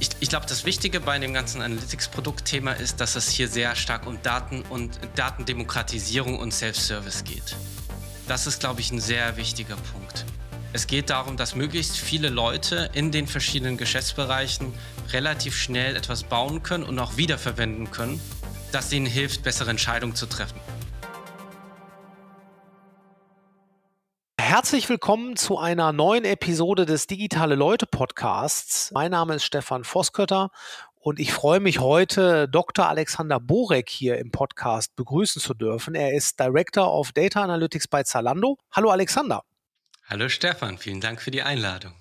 Ich, ich glaube, das Wichtige bei dem ganzen Analytics-Produktthema ist, dass es hier sehr stark um Daten und Datendemokratisierung und Self-Service geht. Das ist, glaube ich, ein sehr wichtiger Punkt. Es geht darum, dass möglichst viele Leute in den verschiedenen Geschäftsbereichen relativ schnell etwas bauen können und auch wiederverwenden können, das ihnen hilft, bessere Entscheidungen zu treffen. Herzlich willkommen zu einer neuen Episode des Digitale Leute Podcasts. Mein Name ist Stefan Voskötter und ich freue mich heute, Dr. Alexander Borek hier im Podcast begrüßen zu dürfen. Er ist Director of Data Analytics bei Zalando. Hallo Alexander. Hallo Stefan, vielen Dank für die Einladung.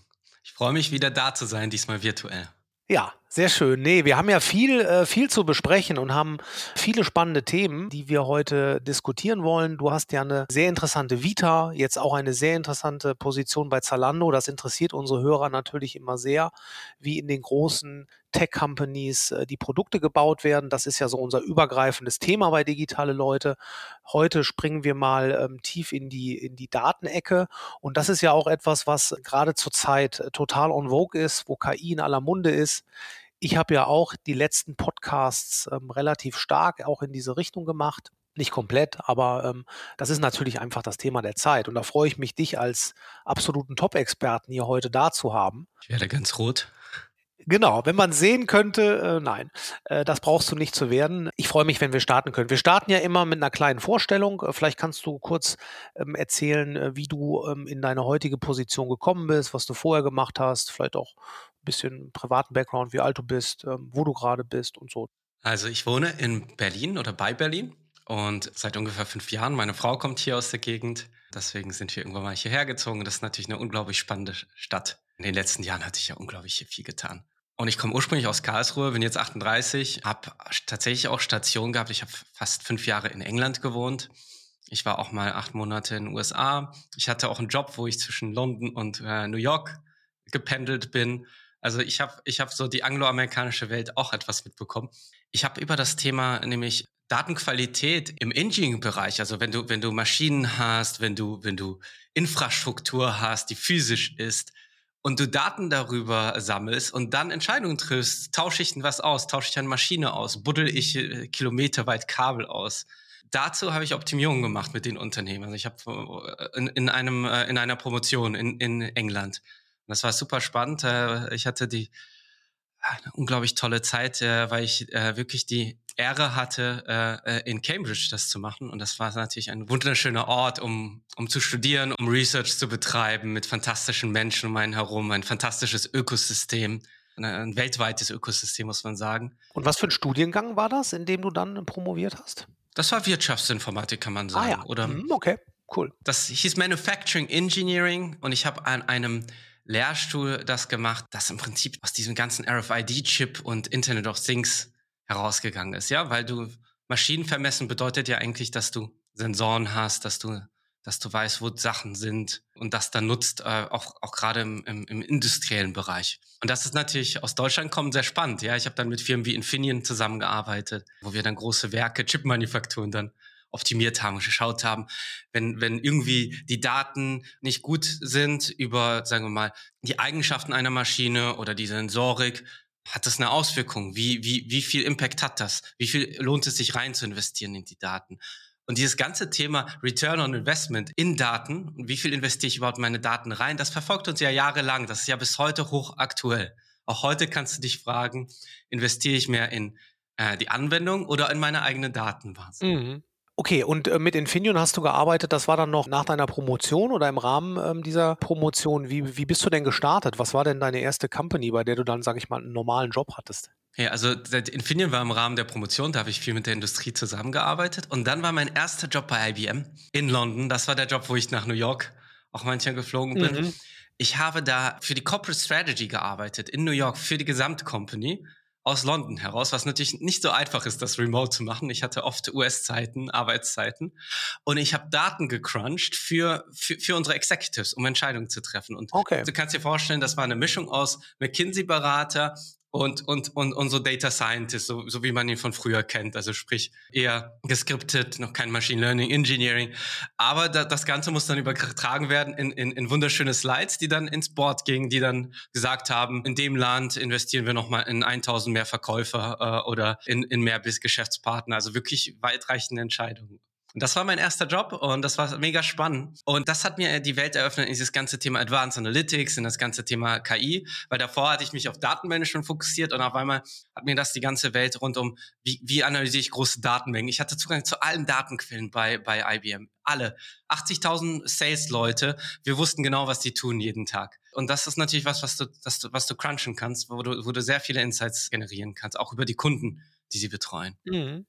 Ich freue mich wieder da zu sein, diesmal virtuell. Ja, sehr schön. Nee, wir haben ja viel, äh, viel zu besprechen und haben viele spannende Themen, die wir heute diskutieren wollen. Du hast ja eine sehr interessante Vita, jetzt auch eine sehr interessante Position bei Zalando. Das interessiert unsere Hörer natürlich immer sehr, wie in den großen Tech-Companies äh, die Produkte gebaut werden. Das ist ja so unser übergreifendes Thema bei Digitale Leute. Heute springen wir mal ähm, tief in die, in die Datenecke. Und das ist ja auch etwas, was gerade zurzeit äh, total on vogue ist, wo KI in aller Munde ist. Ich habe ja auch die letzten Podcasts ähm, relativ stark auch in diese Richtung gemacht. Nicht komplett, aber ähm, das ist natürlich einfach das Thema der Zeit. Und da freue ich mich, dich als absoluten Top-Experten hier heute da zu haben. Ich werde ganz rot. Genau, wenn man sehen könnte, äh, nein, äh, das brauchst du nicht zu werden. Ich freue mich, wenn wir starten können. Wir starten ja immer mit einer kleinen Vorstellung. Äh, vielleicht kannst du kurz ähm, erzählen, äh, wie du ähm, in deine heutige Position gekommen bist, was du vorher gemacht hast, vielleicht auch bisschen privaten Background, wie alt du bist, ähm, wo du gerade bist und so. Also ich wohne in Berlin oder bei Berlin und seit ungefähr fünf Jahren. Meine Frau kommt hier aus der Gegend. Deswegen sind wir irgendwann mal hierher gezogen. Das ist natürlich eine unglaublich spannende Stadt. In den letzten Jahren hatte ich ja unglaublich viel getan. Und ich komme ursprünglich aus Karlsruhe, bin jetzt 38, habe tatsächlich auch Station gehabt. Ich habe fast fünf Jahre in England gewohnt. Ich war auch mal acht Monate in den USA. Ich hatte auch einen Job, wo ich zwischen London und äh, New York gependelt bin. Also ich habe ich hab so die angloamerikanische Welt auch etwas mitbekommen. Ich habe über das Thema nämlich Datenqualität im Engineering-Bereich, also wenn du, wenn du Maschinen hast, wenn du, wenn du Infrastruktur hast, die physisch ist und du Daten darüber sammelst und dann Entscheidungen triffst, tausche ich denn was aus, tausche ich eine Maschine aus, buddel ich äh, kilometerweit Kabel aus. Dazu habe ich Optimierungen gemacht mit den Unternehmen. Also ich habe äh, in, in, einem, äh, in einer Promotion in, in England das war super spannend. Äh, ich hatte die eine unglaublich tolle Zeit, äh, weil ich äh, wirklich die Ehre hatte, in Cambridge das zu machen. Und das war natürlich ein wunderschöner Ort, um, um zu studieren, um Research zu betreiben mit fantastischen Menschen um einen herum, ein fantastisches Ökosystem, ein weltweites Ökosystem, muss man sagen. Und was für ein Studiengang war das, in dem du dann promoviert hast? Das war Wirtschaftsinformatik, kann man sagen. Ah ja, Oder, mhm, okay, cool. Das hieß Manufacturing Engineering und ich habe an einem Lehrstuhl das gemacht, das im Prinzip aus diesem ganzen RFID-Chip und Internet of Things herausgegangen ist, ja, weil du Maschinen vermessen bedeutet ja eigentlich, dass du Sensoren hast, dass du, dass du weißt, wo Sachen sind und das dann nutzt, äh, auch, auch gerade im, im, im industriellen Bereich. Und das ist natürlich aus Deutschland kommen sehr spannend, ja. Ich habe dann mit Firmen wie Infineon zusammengearbeitet, wo wir dann große Werke, Chipmanufakturen dann optimiert haben, geschaut haben, wenn, wenn irgendwie die Daten nicht gut sind über, sagen wir mal, die Eigenschaften einer Maschine oder die Sensorik, hat das eine Auswirkung? Wie, wie, wie viel Impact hat das? Wie viel lohnt es sich rein zu investieren in die Daten? Und dieses ganze Thema Return on Investment in Daten und wie viel investiere ich überhaupt meine Daten rein, das verfolgt uns ja jahrelang. Das ist ja bis heute hochaktuell. Auch heute kannst du dich fragen, investiere ich mehr in äh, die Anwendung oder in meine eigene Datenbasis? Mhm. Okay, und äh, mit Infineon hast du gearbeitet, das war dann noch nach deiner Promotion oder im Rahmen ähm, dieser Promotion. Wie, wie bist du denn gestartet? Was war denn deine erste Company, bei der du dann, sag ich mal, einen normalen Job hattest? Ja, also Infineon war im Rahmen der Promotion, da habe ich viel mit der Industrie zusammengearbeitet. Und dann war mein erster Job bei IBM in London. Das war der Job, wo ich nach New York auch manchmal geflogen bin. Mhm. Ich habe da für die Corporate Strategy gearbeitet in New York für die Gesamtcompany aus London heraus, was natürlich nicht so einfach ist, das remote zu machen. Ich hatte oft US-Zeiten, Arbeitszeiten und ich habe Daten gecrunched für, für, für unsere Executives, um Entscheidungen zu treffen. Und okay. du kannst dir vorstellen, das war eine Mischung aus McKinsey-Berater und, und, und, und so Data Scientist, so, so wie man ihn von früher kennt. Also sprich eher gescriptet, noch kein Machine Learning, Engineering. Aber da, das Ganze muss dann übertragen werden in, in, in wunderschöne Slides, die dann ins Board gingen, die dann gesagt haben, in dem Land investieren wir nochmal in 1000 mehr Verkäufer äh, oder in, in mehr bis Geschäftspartner. Also wirklich weitreichende Entscheidungen. Das war mein erster Job und das war mega spannend. Und das hat mir die Welt eröffnet in dieses ganze Thema Advanced Analytics, in das ganze Thema KI, weil davor hatte ich mich auf Datenmanagement fokussiert und auf einmal hat mir das die ganze Welt rund um, wie, wie analysiere ich große Datenmengen. Ich hatte Zugang zu allen Datenquellen bei, bei IBM. Alle. 80.000 Sales-Leute. Wir wussten genau, was die tun jeden Tag. Und das ist natürlich was, was du, das, was du crunchen kannst, wo du, wo du sehr viele Insights generieren kannst, auch über die Kunden, die sie betreuen. Mhm.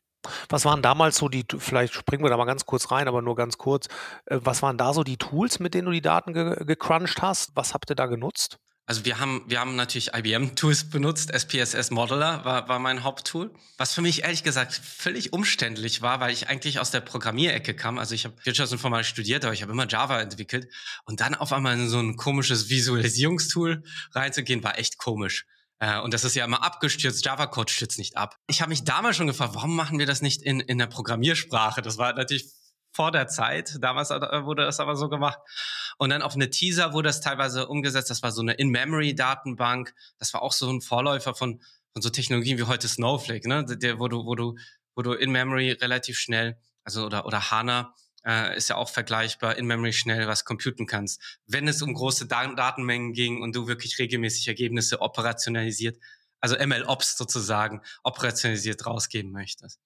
Was waren damals so die, vielleicht springen wir da mal ganz kurz rein, aber nur ganz kurz. Äh, was waren da so die Tools, mit denen du die Daten ge gecrunched hast? Was habt ihr da genutzt? Also wir haben, wir haben natürlich IBM-Tools benutzt. SPSS Modeler war, war mein Haupttool. Was für mich ehrlich gesagt völlig umständlich war, weil ich eigentlich aus der Programmierecke kam. Also ich habe Wirtschaftsinformatik studiert, aber ich habe immer Java entwickelt. Und dann auf einmal in so ein komisches Visualisierungstool reinzugehen, war echt komisch. Äh, und das ist ja immer abgestürzt. Java-Code stürzt nicht ab. Ich habe mich damals schon gefragt, warum machen wir das nicht in, in der Programmiersprache? Das war natürlich vor der Zeit. Damals äh, wurde das aber so gemacht. Und dann auf eine Teaser wurde das teilweise umgesetzt. Das war so eine In-Memory-Datenbank. Das war auch so ein Vorläufer von, von so Technologien wie heute Snowflake, ne? Der, wo du, wo du, wo du In-Memory relativ schnell, also oder, oder HANA, äh, ist ja auch vergleichbar, in Memory schnell was computen kannst. Wenn es um große da Datenmengen ging und du wirklich regelmäßig Ergebnisse operationalisiert, also ML-Ops sozusagen, operationalisiert rausgeben möchtest.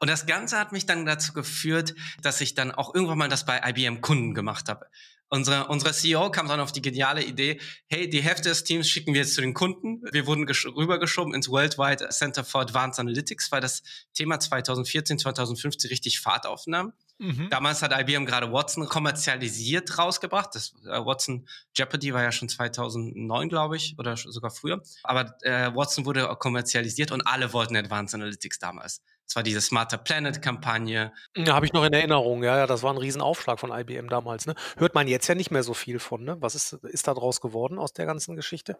Und das Ganze hat mich dann dazu geführt, dass ich dann auch irgendwann mal das bei IBM Kunden gemacht habe. Unsere, unsere CEO kam dann auf die geniale Idee, hey, die Hälfte des Teams schicken wir jetzt zu den Kunden. Wir wurden rübergeschoben ins Worldwide Center for Advanced Analytics, weil das Thema 2014, 2015 richtig Fahrt aufnahm. Mhm. Damals hat IBM gerade Watson kommerzialisiert rausgebracht. Das äh, Watson Jeopardy war ja schon 2009, glaube ich, oder sogar früher. Aber äh, Watson wurde kommerzialisiert und alle wollten Advanced Analytics damals. Das war diese Smarter Planet Kampagne. Ja, habe ich noch in Erinnerung. Ja, ja, das war ein Riesenaufschlag von IBM damals. Ne? Hört man jetzt ja nicht mehr so viel von. Ne? Was ist, ist da draus geworden aus der ganzen Geschichte?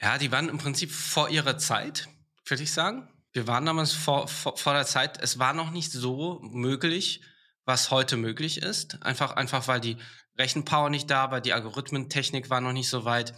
Ja, die waren im Prinzip vor ihrer Zeit, würde ich sagen. Wir waren damals vor, vor, vor der Zeit. Es war noch nicht so möglich, was heute möglich ist. Einfach, einfach weil die Rechenpower nicht da war, die Algorithmentechnik war noch nicht so weit.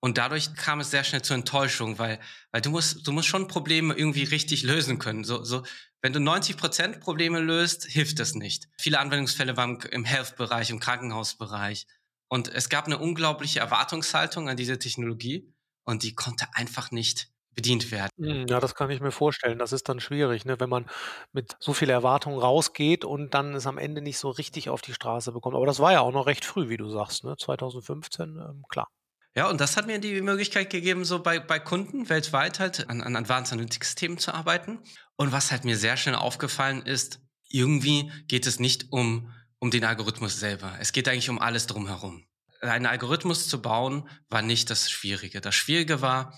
Und dadurch kam es sehr schnell zur Enttäuschung, weil, weil du musst, du musst schon Probleme irgendwie richtig lösen können. So, so, wenn du 90 Prozent Probleme löst, hilft das nicht. Viele Anwendungsfälle waren im Health-Bereich, im Krankenhausbereich. Und es gab eine unglaubliche Erwartungshaltung an diese Technologie und die konnte einfach nicht bedient werden. Hm, ja, das kann ich mir vorstellen. Das ist dann schwierig, ne? wenn man mit so viel Erwartung rausgeht und dann es am Ende nicht so richtig auf die Straße bekommt. Aber das war ja auch noch recht früh, wie du sagst, ne? 2015, ähm, klar. Ja, und das hat mir die Möglichkeit gegeben, so bei, bei Kunden weltweit halt an, an Advanced Analytics-Themen zu arbeiten. Und was halt mir sehr schnell aufgefallen ist, irgendwie geht es nicht um, um den Algorithmus selber. Es geht eigentlich um alles drumherum. Einen Algorithmus zu bauen war nicht das Schwierige. Das Schwierige war,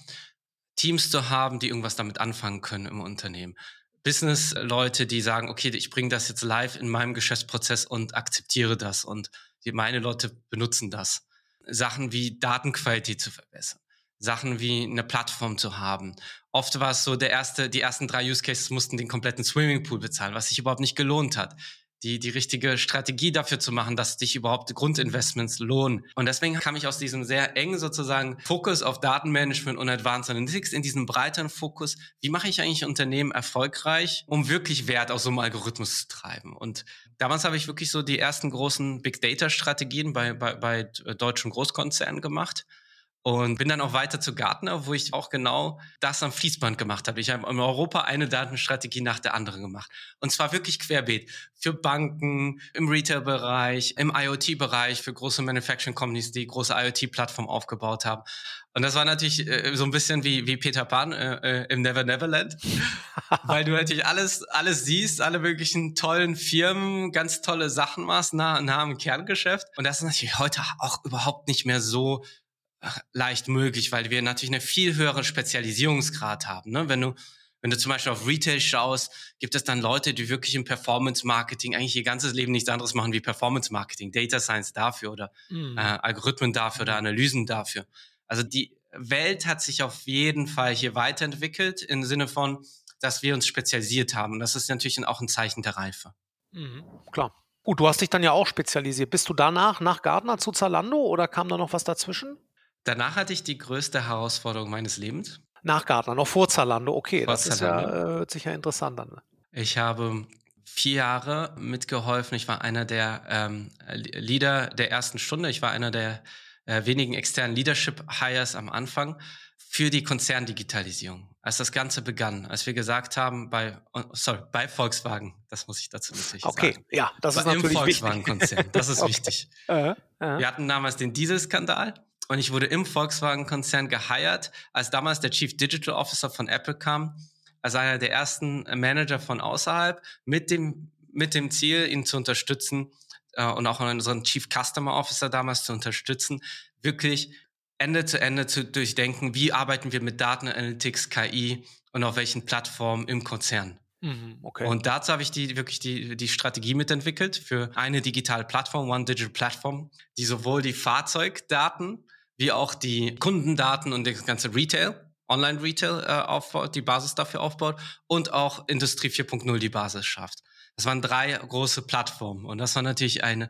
Teams zu haben, die irgendwas damit anfangen können im Unternehmen. Business-Leute, die sagen, okay, ich bringe das jetzt live in meinem Geschäftsprozess und akzeptiere das und meine Leute benutzen das. Sachen wie Datenqualität zu verbessern. Sachen wie eine Plattform zu haben. Oft war es so, der erste, die ersten drei Use Cases mussten den kompletten Swimmingpool bezahlen, was sich überhaupt nicht gelohnt hat die, die richtige Strategie dafür zu machen, dass dich überhaupt Grundinvestments lohnen. Und deswegen kam ich aus diesem sehr engen sozusagen Fokus auf Datenmanagement und Advanced Analytics in diesen breiteren Fokus. Wie mache ich eigentlich Unternehmen erfolgreich, um wirklich Wert aus so einem Algorithmus zu treiben? Und damals habe ich wirklich so die ersten großen Big Data Strategien bei, bei, bei deutschen Großkonzernen gemacht und bin dann auch weiter zu Gartner, wo ich auch genau das am Fließband gemacht habe. Ich habe in Europa eine Datenstrategie nach der anderen gemacht. Und zwar wirklich querbeet. Für Banken, im Retail-Bereich, im IoT-Bereich, für große Manufacturing Companies, die große IoT-Plattform aufgebaut haben. Und das war natürlich äh, so ein bisschen wie, wie Peter Pan äh, äh im Never Neverland, weil du natürlich alles, alles siehst, alle möglichen tollen Firmen, ganz tolle Sachen machst, nah, nah am Kerngeschäft. Und das ist natürlich heute auch überhaupt nicht mehr so leicht möglich, weil wir natürlich einen viel höheren Spezialisierungsgrad haben. Ne? Wenn du wenn du zum Beispiel auf Retail schaust, gibt es dann Leute, die wirklich im Performance-Marketing eigentlich ihr ganzes Leben nichts anderes machen wie Performance-Marketing, Data Science dafür oder mhm. äh, Algorithmen dafür oder Analysen dafür. Also die Welt hat sich auf jeden Fall hier weiterentwickelt im Sinne von, dass wir uns spezialisiert haben. Und das ist natürlich auch ein Zeichen der Reife. Mhm, klar. Gut, du hast dich dann ja auch spezialisiert. Bist du danach nach Gardner zu Zalando oder kam da noch was dazwischen? Danach hatte ich die größte Herausforderung meines Lebens. Nach Gardner, noch vor Zalando, okay. Vor das Zalando. Ist ja, äh, hört sich ja interessant an. Ich habe vier Jahre mitgeholfen. Ich war einer der ähm, Leader der ersten Stunde. Ich war einer der äh, wenigen externen Leadership Hires am Anfang für die Konzerndigitalisierung. Als das Ganze begann, als wir gesagt haben, bei, oh, sorry, bei Volkswagen, das muss ich dazu natürlich okay, sagen. Okay, ja, das ist natürlich Im Volkswagen-Konzern, das ist okay. wichtig. Uh, uh. Wir hatten damals den Dieselskandal und ich wurde im Volkswagen-Konzern geheiert, als damals der Chief Digital Officer von Apple kam, als einer der ersten Manager von außerhalb, mit dem, mit dem Ziel, ihn zu unterstützen, äh, und auch unseren Chief Customer Officer damals zu unterstützen, wirklich Ende zu Ende zu durchdenken, wie arbeiten wir mit Daten Analytics, KI und auf welchen Plattformen im Konzern. Mhm, okay. Und dazu habe ich die wirklich die, die Strategie mitentwickelt für eine digitale Plattform, One Digital Platform, die sowohl die Fahrzeugdaten wie auch die Kundendaten und das ganze Retail, Online-Retail äh, aufbaut, die Basis dafür aufbaut und auch Industrie 4.0 die Basis schafft. Das waren drei große Plattformen und das war natürlich eine,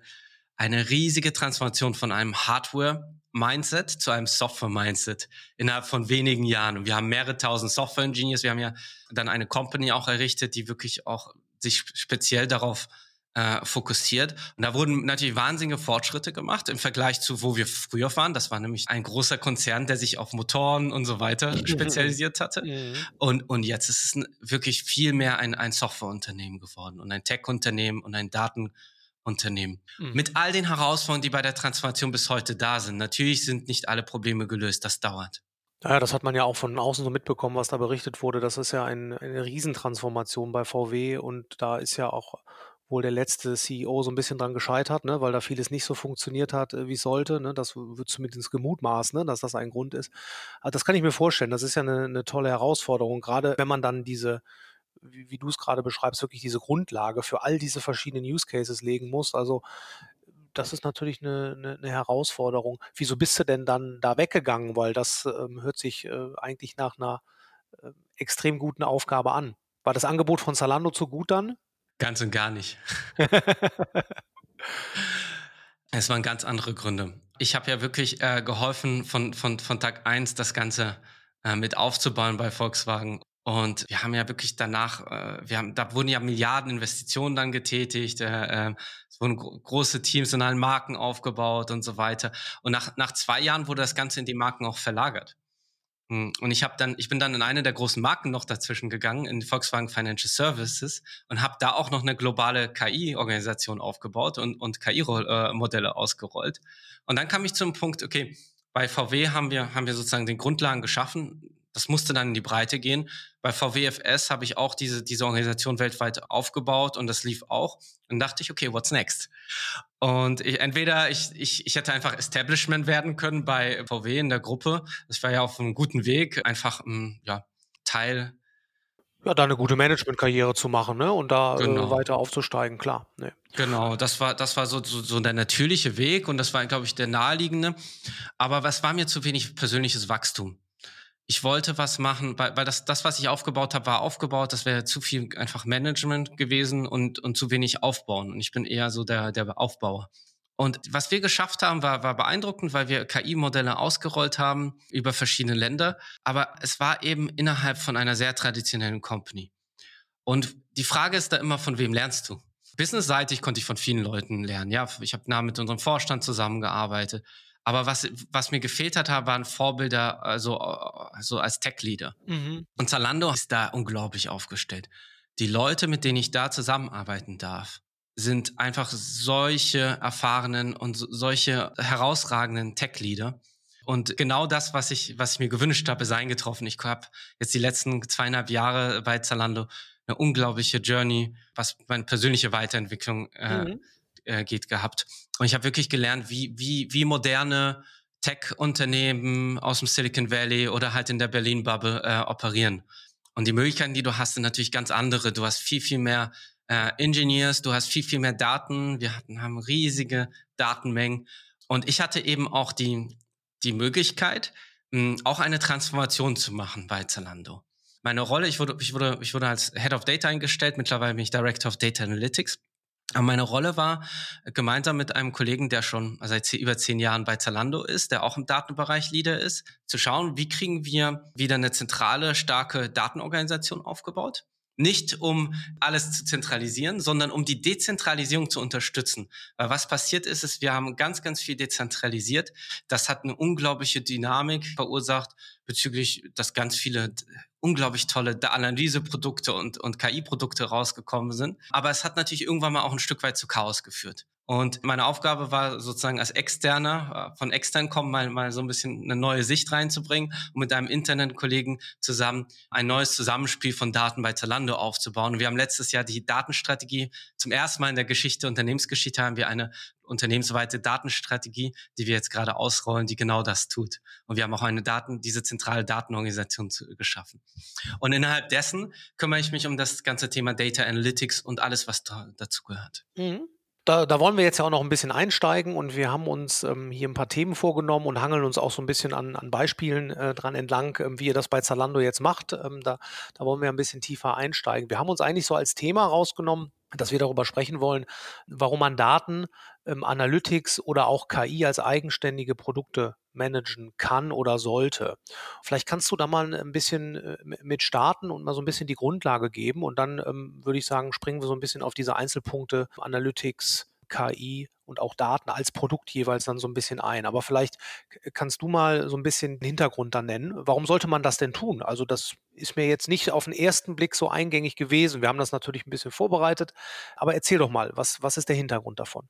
eine riesige Transformation von einem Hardware-Mindset zu einem Software-Mindset innerhalb von wenigen Jahren. Und wir haben mehrere tausend Software-Engineers. Wir haben ja dann eine Company auch errichtet, die wirklich auch sich speziell darauf äh, fokussiert. Und da wurden natürlich wahnsinnige Fortschritte gemacht im Vergleich zu, wo wir früher waren. Das war nämlich ein großer Konzern, der sich auf Motoren und so weiter spezialisiert hatte. Und, und jetzt ist es wirklich viel mehr ein, ein Softwareunternehmen geworden und ein Tech-Unternehmen und ein Datenunternehmen. Mhm. Mit all den Herausforderungen, die bei der Transformation bis heute da sind. Natürlich sind nicht alle Probleme gelöst. Das dauert. Ja, das hat man ja auch von außen so mitbekommen, was da berichtet wurde. Das ist ja ein, eine Riesentransformation bei VW und da ist ja auch wohl der letzte CEO so ein bisschen dran gescheitert, ne, weil da vieles nicht so funktioniert hat, äh, wie es sollte. Ne? Das wird zumindest gemutmaßt, ne, dass das ein Grund ist. Aber das kann ich mir vorstellen. Das ist ja eine, eine tolle Herausforderung, gerade wenn man dann diese wie, wie du es gerade beschreibst, wirklich diese Grundlage für all diese verschiedenen Use Cases legen muss. Also das ist natürlich eine, eine, eine, Herausforderung. Wieso bist du denn dann da weggegangen? Weil das ähm, hört sich äh, eigentlich nach einer äh, extrem guten Aufgabe an. War das Angebot von Zalando zu gut dann? Ganz und gar nicht. es waren ganz andere Gründe. Ich habe ja wirklich äh, geholfen, von, von, von Tag eins das Ganze äh, mit aufzubauen bei Volkswagen. Und wir haben ja wirklich danach, äh, wir haben, da wurden ja Milliarden Investitionen dann getätigt, äh, äh, es wurden gro große Teams in allen Marken aufgebaut und so weiter. Und nach, nach zwei Jahren wurde das Ganze in die Marken auch verlagert. Hm, und ich habe dann, ich bin dann in eine der großen Marken noch dazwischen gegangen, in Volkswagen Financial Services und habe da auch noch eine globale KI-Organisation aufgebaut und, und KI-Modelle ausgerollt. Und dann kam ich zum Punkt, okay, bei VW haben wir, haben wir sozusagen den Grundlagen geschaffen, das musste dann in die Breite gehen. Bei VWFS habe ich auch diese, diese Organisation weltweit aufgebaut und das lief auch. Und dachte ich, okay, what's next? Und ich, entweder ich, ich, ich hätte einfach Establishment werden können bei VW in der Gruppe. Das war ja auf einem guten Weg, einfach ein hm, ja, Teil. Ja, da eine gute Managementkarriere zu machen, ne? Und da äh, genau. äh, weiter aufzusteigen, klar. Nee. Genau, das war, das war so, so, so der natürliche Weg und das war, glaube ich, der naheliegende. Aber was war mir zu wenig persönliches Wachstum? Ich wollte was machen, weil, weil das, das, was ich aufgebaut habe, war aufgebaut. Das wäre zu viel einfach Management gewesen und, und zu wenig aufbauen. Und ich bin eher so der, der Aufbauer. Und was wir geschafft haben, war, war beeindruckend, weil wir KI-Modelle ausgerollt haben über verschiedene Länder. Aber es war eben innerhalb von einer sehr traditionellen Company. Und die Frage ist da immer, von wem lernst du? Businessseitig konnte ich von vielen Leuten lernen. Ja, ich habe nah mit unserem Vorstand zusammengearbeitet. Aber was, was mir gefehlt hat, waren Vorbilder, also, also als Tech-Leader. Mhm. Und Zalando ist da unglaublich aufgestellt. Die Leute, mit denen ich da zusammenarbeiten darf, sind einfach solche erfahrenen und solche herausragenden Tech-Leader. Und genau das, was ich, was ich mir gewünscht habe, ist eingetroffen. Ich habe jetzt die letzten zweieinhalb Jahre bei Zalando eine unglaubliche Journey, was meine persönliche Weiterentwicklung äh, mhm äh, geht gehabt. Und ich habe wirklich gelernt, wie, wie, wie moderne Tech-Unternehmen aus dem Silicon Valley oder halt in der Berlin-Bubble äh, operieren. Und die Möglichkeiten, die du hast, sind natürlich ganz andere. Du hast viel, viel mehr äh, Engineers, du hast viel, viel mehr Daten. Wir hatten, haben riesige Datenmengen. Und ich hatte eben auch die, die Möglichkeit, mh, auch eine Transformation zu machen bei Zalando. Meine Rolle, ich wurde, ich wurde, ich wurde als Head of Data eingestellt, mittlerweile bin ich Director of Data Analytics. Aber meine Rolle war, gemeinsam mit einem Kollegen, der schon seit über zehn Jahren bei Zalando ist, der auch im Datenbereich Leader ist, zu schauen, wie kriegen wir wieder eine zentrale, starke Datenorganisation aufgebaut. Nicht um alles zu zentralisieren, sondern um die Dezentralisierung zu unterstützen. Weil was passiert ist, ist, wir haben ganz, ganz viel dezentralisiert. Das hat eine unglaubliche Dynamik verursacht bezüglich, dass ganz viele unglaublich tolle Analyseprodukte und, und KI-Produkte rausgekommen sind. Aber es hat natürlich irgendwann mal auch ein Stück weit zu Chaos geführt. Und meine Aufgabe war sozusagen als Externer, äh, von extern kommen, mal, mal so ein bisschen eine neue Sicht reinzubringen und mit einem Internetkollegen zusammen ein neues Zusammenspiel von Daten bei Zalando aufzubauen. Und wir haben letztes Jahr die Datenstrategie zum ersten Mal in der Geschichte, Unternehmensgeschichte haben wir eine unternehmensweite Datenstrategie, die wir jetzt gerade ausrollen, die genau das tut. Und wir haben auch eine Daten, diese zentrale Datenorganisation zu, geschaffen. Und innerhalb dessen kümmere ich mich um das ganze Thema Data Analytics und alles, was da, dazu gehört. Mhm. Da, da, wollen wir jetzt ja auch noch ein bisschen einsteigen und wir haben uns ähm, hier ein paar Themen vorgenommen und hangeln uns auch so ein bisschen an, an Beispielen äh, dran entlang, ähm, wie ihr das bei Zalando jetzt macht. Ähm, da, da wollen wir ein bisschen tiefer einsteigen. Wir haben uns eigentlich so als Thema rausgenommen, dass wir darüber sprechen wollen, warum man Daten, ähm, Analytics oder auch KI als eigenständige Produkte managen kann oder sollte. Vielleicht kannst du da mal ein bisschen äh, mit starten und mal so ein bisschen die Grundlage geben und dann ähm, würde ich sagen, springen wir so ein bisschen auf diese Einzelpunkte Analytics, KI und auch Daten als Produkt jeweils dann so ein bisschen ein. Aber vielleicht kannst du mal so ein bisschen den Hintergrund dann nennen. Warum sollte man das denn tun? Also das ist mir jetzt nicht auf den ersten Blick so eingängig gewesen. Wir haben das natürlich ein bisschen vorbereitet. Aber erzähl doch mal, was, was ist der Hintergrund davon?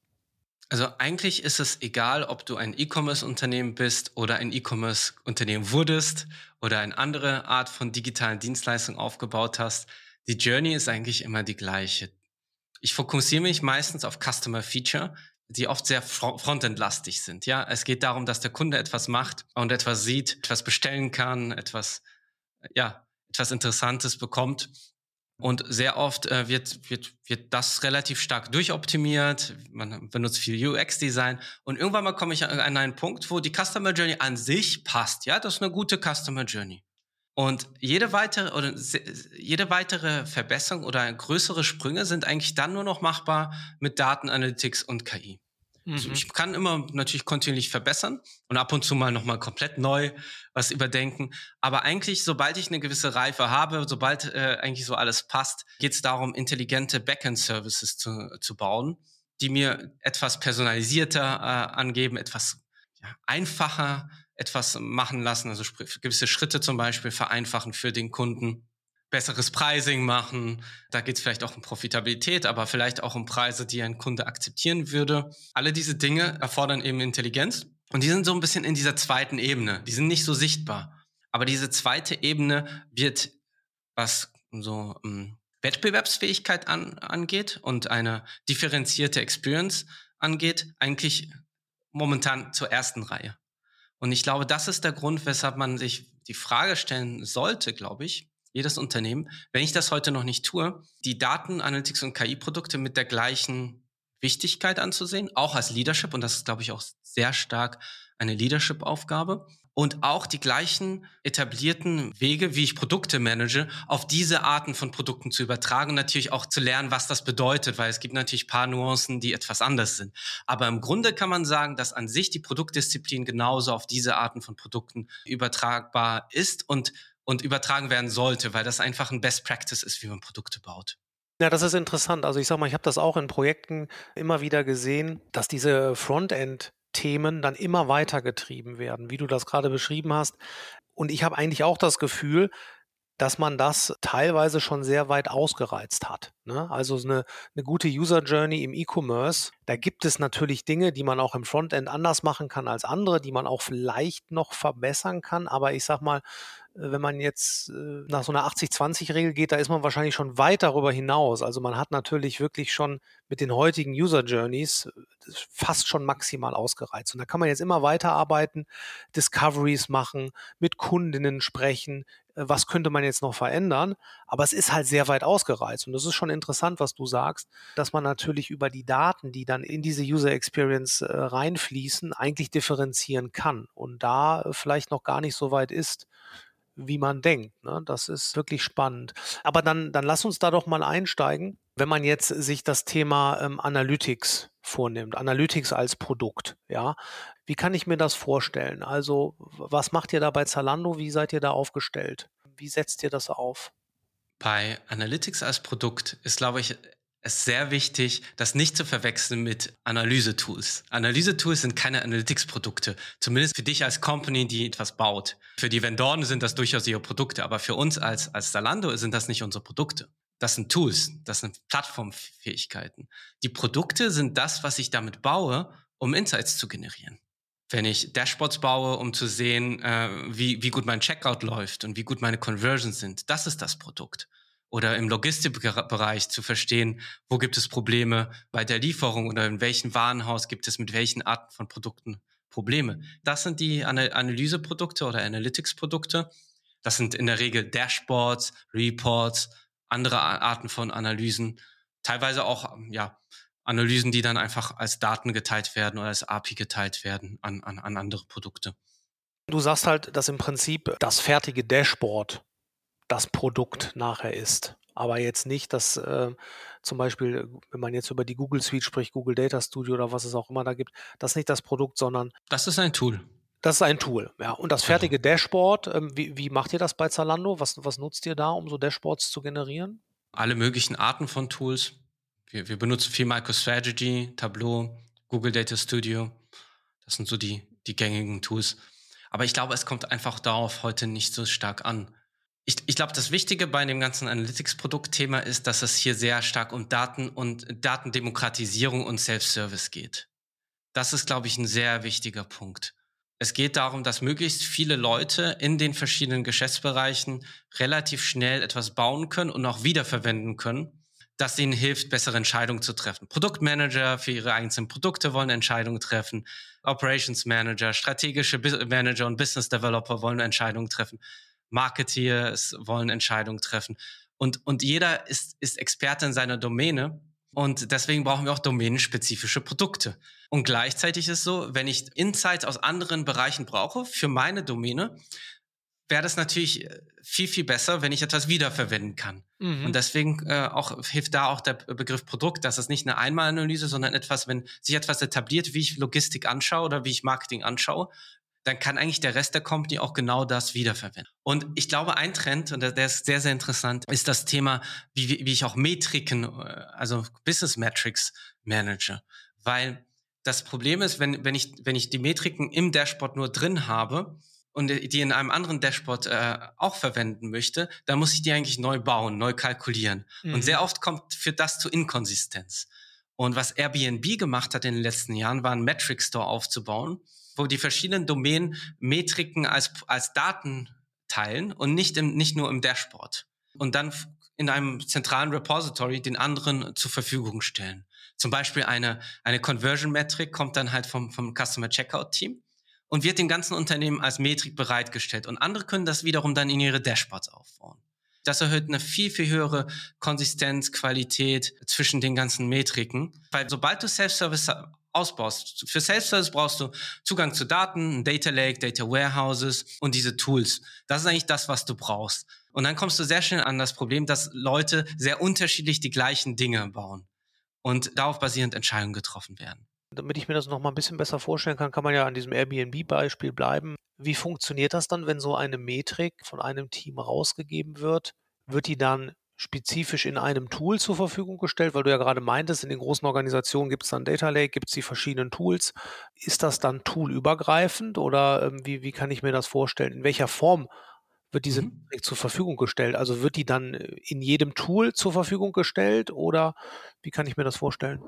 Also eigentlich ist es egal, ob du ein E-Commerce-Unternehmen bist oder ein E-Commerce-Unternehmen wurdest oder eine andere Art von digitalen Dienstleistungen aufgebaut hast. Die Journey ist eigentlich immer die gleiche. Ich fokussiere mich meistens auf Customer Feature, die oft sehr frontendlastig sind. Ja, es geht darum, dass der Kunde etwas macht und etwas sieht, etwas bestellen kann, etwas, ja, etwas Interessantes bekommt und sehr oft äh, wird, wird, wird das relativ stark durchoptimiert. Man benutzt viel UX-Design. Und irgendwann mal komme ich an einen Punkt, wo die Customer Journey an sich passt. Ja, das ist eine gute Customer Journey. Und jede weitere oder jede weitere Verbesserung oder größere Sprünge sind eigentlich dann nur noch machbar mit Datenanalytics und KI. Also mhm. ich kann immer natürlich kontinuierlich verbessern und ab und zu mal nochmal komplett neu was überdenken. Aber eigentlich, sobald ich eine gewisse Reife habe, sobald äh, eigentlich so alles passt, geht es darum, intelligente Backend-Services zu, zu bauen, die mir etwas personalisierter äh, angeben, etwas ja, einfacher etwas machen lassen, also gewisse Schritte zum Beispiel vereinfachen für den Kunden besseres Pricing machen. Da geht es vielleicht auch um Profitabilität, aber vielleicht auch um Preise, die ein Kunde akzeptieren würde. Alle diese Dinge erfordern eben Intelligenz. Und die sind so ein bisschen in dieser zweiten Ebene. Die sind nicht so sichtbar. Aber diese zweite Ebene wird, was so um, ähm, Wettbewerbsfähigkeit an, angeht und eine differenzierte Experience angeht, eigentlich momentan zur ersten Reihe. Und ich glaube, das ist der Grund, weshalb man sich die Frage stellen sollte, glaube ich, jedes Unternehmen, wenn ich das heute noch nicht tue, die Daten, Analytics und KI-Produkte mit der gleichen Wichtigkeit anzusehen, auch als Leadership. Und das ist, glaube ich, auch sehr stark eine Leadership-Aufgabe. Und auch die gleichen etablierten Wege, wie ich Produkte manage, auf diese Arten von Produkten zu übertragen und natürlich auch zu lernen, was das bedeutet, weil es gibt natürlich paar Nuancen, die etwas anders sind. Aber im Grunde kann man sagen, dass an sich die Produktdisziplin genauso auf diese Arten von Produkten übertragbar ist und und übertragen werden sollte, weil das einfach ein Best Practice ist, wie man Produkte baut. Ja, das ist interessant. Also ich sag mal, ich habe das auch in Projekten immer wieder gesehen, dass diese Frontend Themen dann immer weiter getrieben werden, wie du das gerade beschrieben hast. Und ich habe eigentlich auch das Gefühl, dass man das teilweise schon sehr weit ausgereizt hat. Ne? Also eine, eine gute User Journey im E-Commerce, da gibt es natürlich Dinge, die man auch im Frontend anders machen kann als andere, die man auch vielleicht noch verbessern kann. Aber ich sag mal, wenn man jetzt äh, nach so einer 80-20-Regel geht, da ist man wahrscheinlich schon weit darüber hinaus. Also man hat natürlich wirklich schon mit den heutigen User Journeys äh, fast schon maximal ausgereizt. Und da kann man jetzt immer weiterarbeiten, Discoveries machen, mit Kundinnen sprechen, äh, was könnte man jetzt noch verändern. Aber es ist halt sehr weit ausgereizt. Und das ist schon interessant, was du sagst, dass man natürlich über die Daten, die dann in diese User Experience äh, reinfließen, eigentlich differenzieren kann und da äh, vielleicht noch gar nicht so weit ist, wie man denkt. Ne? Das ist wirklich spannend. Aber dann, dann lass uns da doch mal einsteigen, wenn man jetzt sich das Thema ähm, Analytics vornimmt, Analytics als Produkt, ja. Wie kann ich mir das vorstellen? Also, was macht ihr da bei Zalando? Wie seid ihr da aufgestellt? Wie setzt ihr das auf? Bei Analytics als Produkt ist, glaube ich, es sehr wichtig, das nicht zu verwechseln mit Analyse-Tools. Analyse-Tools sind keine Analytics-Produkte. Zumindest für dich als Company, die etwas baut. Für die Vendoren sind das durchaus ihre Produkte, aber für uns als, als Zalando sind das nicht unsere Produkte. Das sind Tools, das sind Plattformfähigkeiten. Die Produkte sind das, was ich damit baue, um Insights zu generieren. Wenn ich Dashboards baue, um zu sehen, äh, wie, wie gut mein Checkout läuft und wie gut meine Conversions sind, das ist das Produkt oder im Logistikbereich zu verstehen, wo gibt es Probleme bei der Lieferung oder in welchem Warenhaus gibt es mit welchen Arten von Produkten Probleme. Das sind die Analyseprodukte oder Analytics-Produkte. Das sind in der Regel Dashboards, Reports, andere Arten von Analysen, teilweise auch ja, Analysen, die dann einfach als Daten geteilt werden oder als API geteilt werden an, an, an andere Produkte. Du sagst halt, dass im Prinzip das fertige Dashboard das Produkt nachher ist. Aber jetzt nicht, dass äh, zum Beispiel, wenn man jetzt über die Google Suite spricht, Google Data Studio oder was es auch immer da gibt, das ist nicht das Produkt, sondern. Das ist ein Tool. Das ist ein Tool, ja. Und das fertige also. Dashboard, ähm, wie, wie macht ihr das bei Zalando? Was, was nutzt ihr da, um so Dashboards zu generieren? Alle möglichen Arten von Tools. Wir, wir benutzen viel MicroStrategy, Tableau, Google Data Studio. Das sind so die, die gängigen Tools. Aber ich glaube, es kommt einfach darauf heute nicht so stark an ich, ich glaube, das Wichtige bei dem ganzen Analytics-Produkt-Thema ist, dass es hier sehr stark um Daten und Datendemokratisierung und Self-Service geht. Das ist, glaube ich, ein sehr wichtiger Punkt. Es geht darum, dass möglichst viele Leute in den verschiedenen Geschäftsbereichen relativ schnell etwas bauen können und auch wiederverwenden können, das ihnen hilft, bessere Entscheidungen zu treffen. Produktmanager für ihre einzelnen Produkte wollen Entscheidungen treffen. Operations Manager, strategische Manager und Business Developer wollen Entscheidungen treffen. Marketeers wollen Entscheidungen treffen. Und, und jeder ist, ist Experte in seiner Domäne. Und deswegen brauchen wir auch domänenspezifische Produkte. Und gleichzeitig ist es so, wenn ich Insights aus anderen Bereichen brauche für meine Domäne, wäre das natürlich äh, viel, viel besser, wenn ich etwas wiederverwenden kann. Mhm. Und deswegen äh, auch hilft da auch der Begriff Produkt. Das ist nicht eine Einmalanalyse, sondern etwas, wenn sich etwas etabliert, wie ich Logistik anschaue oder wie ich Marketing anschaue, dann kann eigentlich der Rest der Company auch genau das wiederverwenden. Und ich glaube, ein Trend, und der ist sehr, sehr interessant, ist das Thema, wie, wie ich auch Metriken, äh, also Business Metrics manage. Weil das Problem ist, wenn, wenn, ich, wenn ich die Metriken im Dashboard nur drin habe, und die in einem anderen Dashboard äh, auch verwenden möchte, dann muss ich die eigentlich neu bauen, neu kalkulieren. Mhm. Und sehr oft kommt für das zu Inkonsistenz. Und was Airbnb gemacht hat in den letzten Jahren, war ein Metric Store aufzubauen, wo die verschiedenen Domänen Metriken als, als Daten teilen und nicht, im, nicht nur im Dashboard. Und dann in einem zentralen Repository den anderen zur Verfügung stellen. Zum Beispiel eine, eine Conversion-Metrik kommt dann halt vom, vom Customer Checkout-Team und wird dem ganzen Unternehmen als Metrik bereitgestellt. Und andere können das wiederum dann in ihre Dashboards aufbauen. Das erhöht eine viel, viel höhere Konsistenz, Qualität zwischen den ganzen Metriken. Weil sobald du Self-Service ausbaust. Für Self-Service brauchst du Zugang zu Daten, ein Data Lake, Data Warehouses und diese Tools. Das ist eigentlich das, was du brauchst. Und dann kommst du sehr schnell an das Problem, dass Leute sehr unterschiedlich die gleichen Dinge bauen und darauf basierend Entscheidungen getroffen werden. Damit ich mir das noch mal ein bisschen besser vorstellen kann, kann man ja an diesem Airbnb-Beispiel bleiben. Wie funktioniert das dann, wenn so eine Metrik von einem Team rausgegeben wird? Wird die dann spezifisch in einem Tool zur Verfügung gestellt, weil du ja gerade meintest, in den großen Organisationen gibt es dann Data Lake, gibt es die verschiedenen Tools. Ist das dann toolübergreifend oder ähm, wie, wie kann ich mir das vorstellen? In welcher Form wird diese mhm. zur Verfügung gestellt? Also wird die dann äh, in jedem Tool zur Verfügung gestellt oder wie kann ich mir das vorstellen?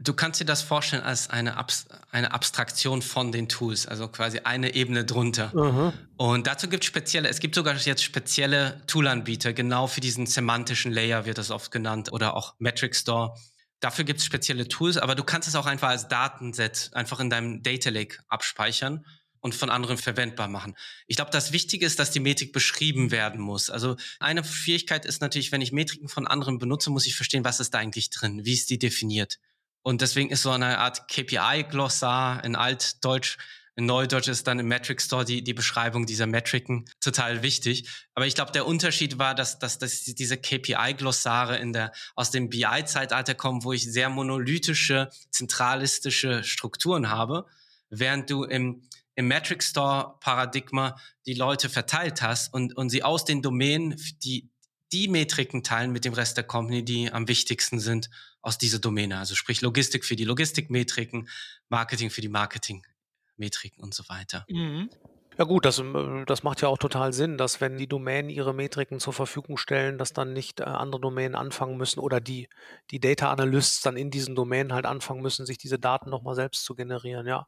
Du kannst dir das vorstellen als eine, Abs eine Abstraktion von den Tools, also quasi eine Ebene drunter. Mhm. Und dazu gibt es spezielle, es gibt sogar jetzt spezielle Toolanbieter, genau für diesen semantischen Layer wird das oft genannt oder auch Metric Store. Dafür gibt es spezielle Tools, aber du kannst es auch einfach als Datenset einfach in deinem Data Lake abspeichern und von anderen verwendbar machen. Ich glaube, das Wichtige ist, dass die Metrik beschrieben werden muss. Also eine Schwierigkeit ist natürlich, wenn ich Metriken von anderen benutze, muss ich verstehen, was ist da eigentlich drin, wie ist die definiert. Und deswegen ist so eine Art KPI-Glossar in Altdeutsch, in Neudeutsch ist dann im Metric Store die, die Beschreibung dieser Metriken total wichtig. Aber ich glaube, der Unterschied war, dass, dass, dass diese KPI-Glossare in der, aus dem BI-Zeitalter kommen, wo ich sehr monolithische, zentralistische Strukturen habe, während du im im Metric Store Paradigma die Leute verteilt hast und, und sie aus den Domänen die, die Metriken teilen mit dem Rest der Company, die am wichtigsten sind aus dieser Domäne. Also sprich Logistik für die Logistikmetriken, Marketing für die Marketingmetriken und so weiter. Mhm. Ja gut, das, äh, das macht ja auch total Sinn, dass wenn die Domänen ihre Metriken zur Verfügung stellen, dass dann nicht äh, andere Domänen anfangen müssen oder die, die Data Analysts dann in diesen Domänen halt anfangen müssen, sich diese Daten nochmal selbst zu generieren. Ja,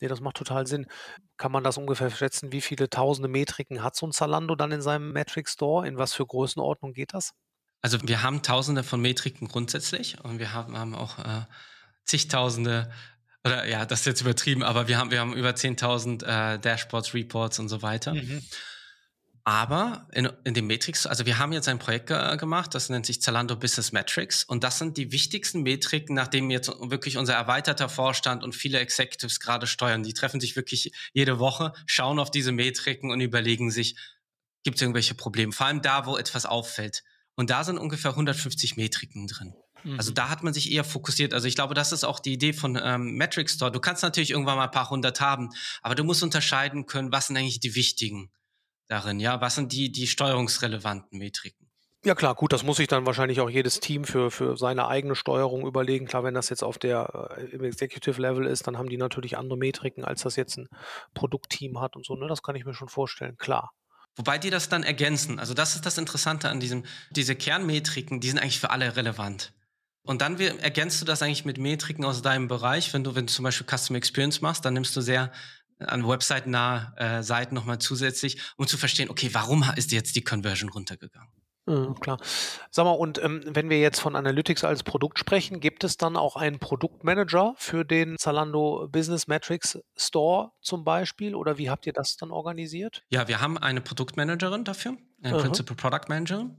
nee, das macht total Sinn. Kann man das ungefähr schätzen, wie viele tausende Metriken hat so ein Zalando dann in seinem Metric Store? In was für Größenordnung geht das? Also wir haben tausende von Metriken grundsätzlich und wir haben, haben auch äh, zigtausende oder ja, das ist jetzt übertrieben, aber wir haben, wir haben über 10.000 äh, Dashboards, Reports und so weiter. Mhm. Aber in, in dem Metrics, also wir haben jetzt ein Projekt ge gemacht, das nennt sich Zalando Business Metrics und das sind die wichtigsten Metriken, nachdem jetzt wirklich unser erweiterter Vorstand und viele Executives gerade steuern. Die treffen sich wirklich jede Woche, schauen auf diese Metriken und überlegen sich, gibt es irgendwelche Probleme? Vor allem da, wo etwas auffällt. Und da sind ungefähr 150 Metriken drin. Also mhm. da hat man sich eher fokussiert. Also ich glaube, das ist auch die Idee von ähm, Metric Store. Du kannst natürlich irgendwann mal ein paar hundert haben, aber du musst unterscheiden können, was sind eigentlich die wichtigen darin, ja? Was sind die, die steuerungsrelevanten Metriken? Ja klar, gut, das muss sich dann wahrscheinlich auch jedes Team für, für seine eigene Steuerung überlegen. Klar, wenn das jetzt auf der äh, im Executive Level ist, dann haben die natürlich andere Metriken, als das jetzt ein Produktteam hat und so. Ne? Das kann ich mir schon vorstellen, klar. Wobei die das dann ergänzen. Also das ist das Interessante an diesem, diese Kernmetriken, die sind eigentlich für alle relevant. Und dann ergänzt du das eigentlich mit Metriken aus deinem Bereich. Wenn du, wenn du zum Beispiel Custom Experience machst, dann nimmst du sehr an Webseiten nahe äh, Seiten nochmal zusätzlich, um zu verstehen, okay, warum ist jetzt die Conversion runtergegangen? Mhm, klar. Sag mal, und ähm, wenn wir jetzt von Analytics als Produkt sprechen, gibt es dann auch einen Produktmanager für den Zalando Business Metrics Store zum Beispiel? Oder wie habt ihr das dann organisiert? Ja, wir haben eine Produktmanagerin dafür, eine -huh. Principal Product Managerin.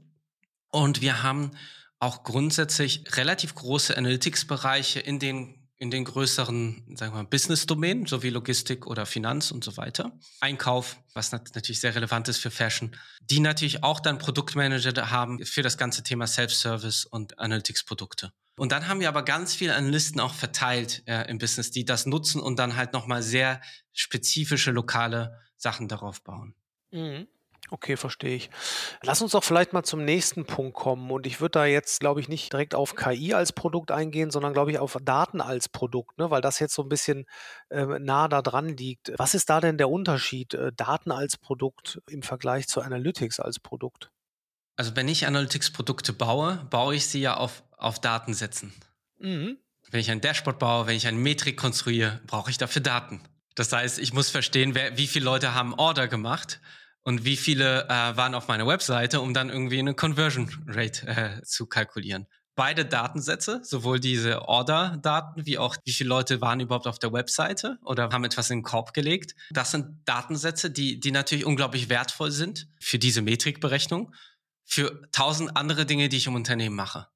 Und wir haben auch grundsätzlich relativ große Analytics-Bereiche in den in den größeren, Business-Domänen, sowie Logistik oder Finanz und so weiter. Einkauf, was natürlich sehr relevant ist für Fashion, die natürlich auch dann Produktmanager haben für das ganze Thema Self-Service und Analytics-Produkte. Und dann haben wir aber ganz viele Analysten auch verteilt äh, im Business, die das nutzen und dann halt nochmal sehr spezifische lokale Sachen darauf bauen. Mhm. Okay, verstehe ich. Lass uns doch vielleicht mal zum nächsten Punkt kommen. Und ich würde da jetzt, glaube ich, nicht direkt auf KI als Produkt eingehen, sondern, glaube ich, auf Daten als Produkt, ne? weil das jetzt so ein bisschen äh, nah da dran liegt. Was ist da denn der Unterschied, äh, Daten als Produkt im Vergleich zu Analytics als Produkt? Also wenn ich Analytics-Produkte baue, baue ich sie ja auf, auf Datensätzen. Mhm. Wenn ich ein Dashboard baue, wenn ich eine Metrik konstruiere, brauche ich dafür Daten. Das heißt, ich muss verstehen, wer, wie viele Leute haben Order gemacht und wie viele äh, waren auf meiner Webseite, um dann irgendwie eine Conversion Rate äh, zu kalkulieren. Beide Datensätze, sowohl diese Order-Daten wie auch wie viele Leute waren überhaupt auf der Webseite oder haben etwas in den Korb gelegt. Das sind Datensätze, die, die natürlich unglaublich wertvoll sind für diese Metrikberechnung, für tausend andere Dinge, die ich im Unternehmen mache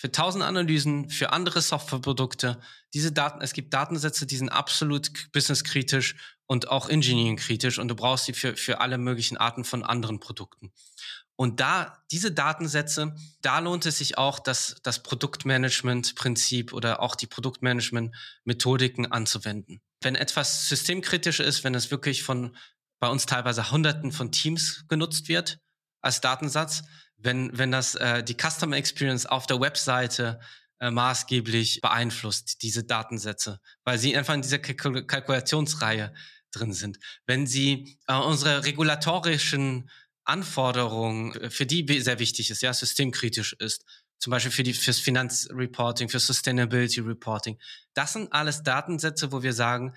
für tausend Analysen, für andere Softwareprodukte. Diese Daten, es gibt Datensätze, die sind absolut businesskritisch und auch engineering-kritisch und du brauchst sie für, für alle möglichen Arten von anderen Produkten. Und da, diese Datensätze, da lohnt es sich auch, das, das Produktmanagement-Prinzip oder auch die Produktmanagement-Methodiken anzuwenden. Wenn etwas systemkritisch ist, wenn es wirklich von bei uns teilweise Hunderten von Teams genutzt wird als Datensatz, wenn, wenn das äh, die Customer Experience auf der Webseite äh, maßgeblich beeinflusst, diese Datensätze, weil sie einfach in dieser Kalkul Kalkulationsreihe drin sind. Wenn sie äh, unsere regulatorischen Anforderungen, äh, für die sehr wichtig ist, ja, systemkritisch ist, zum Beispiel für die, fürs Finanzreporting, für Sustainability Reporting. Das sind alles Datensätze, wo wir sagen,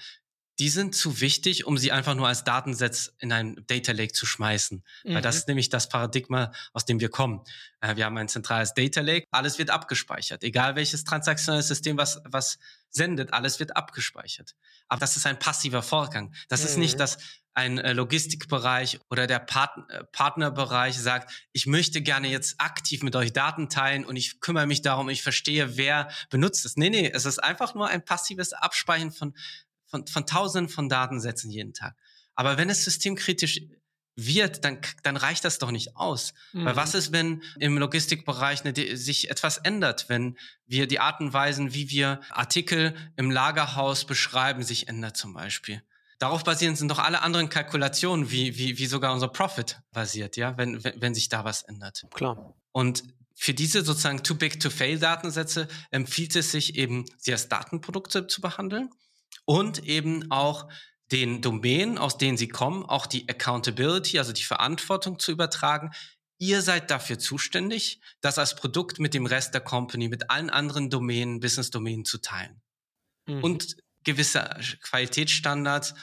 die sind zu wichtig, um sie einfach nur als Datensatz in ein Data Lake zu schmeißen. Mhm. Weil das mhm. ist nämlich das Paradigma, aus dem wir kommen. Äh, wir haben ein zentrales Data Lake, alles wird abgespeichert. Egal welches transaktionelles System was, was sendet, alles wird abgespeichert. Aber das ist ein passiver Vorgang. Das mhm. ist nicht, mhm. dass ein äh, Logistikbereich oder der Part äh, Partnerbereich sagt, ich möchte gerne jetzt aktiv mit euch Daten teilen und ich kümmere mich darum, ich verstehe, wer benutzt es. Nee, nee, es ist einfach nur ein passives Abspeichern von, von, von tausenden von Datensätzen jeden Tag. Aber wenn es systemkritisch wird, dann, dann reicht das doch nicht aus. Mhm. Weil was ist, wenn im Logistikbereich eine, sich etwas ändert, wenn wir die Art und Weisen, wie wir Artikel im Lagerhaus beschreiben, sich ändert zum Beispiel? Darauf basieren sind doch alle anderen Kalkulationen, wie, wie, wie sogar unser Profit basiert, ja, wenn, wenn, wenn sich da was ändert. Klar. Und für diese sozusagen too big to fail Datensätze empfiehlt es sich eben, sie als Datenprodukte zu behandeln und eben auch den Domänen, aus denen sie kommen, auch die Accountability, also die Verantwortung zu übertragen. Ihr seid dafür zuständig, das als Produkt mit dem Rest der Company, mit allen anderen Domänen, Business-Domänen zu teilen. Mhm. Und gewisse Qualitätsstandards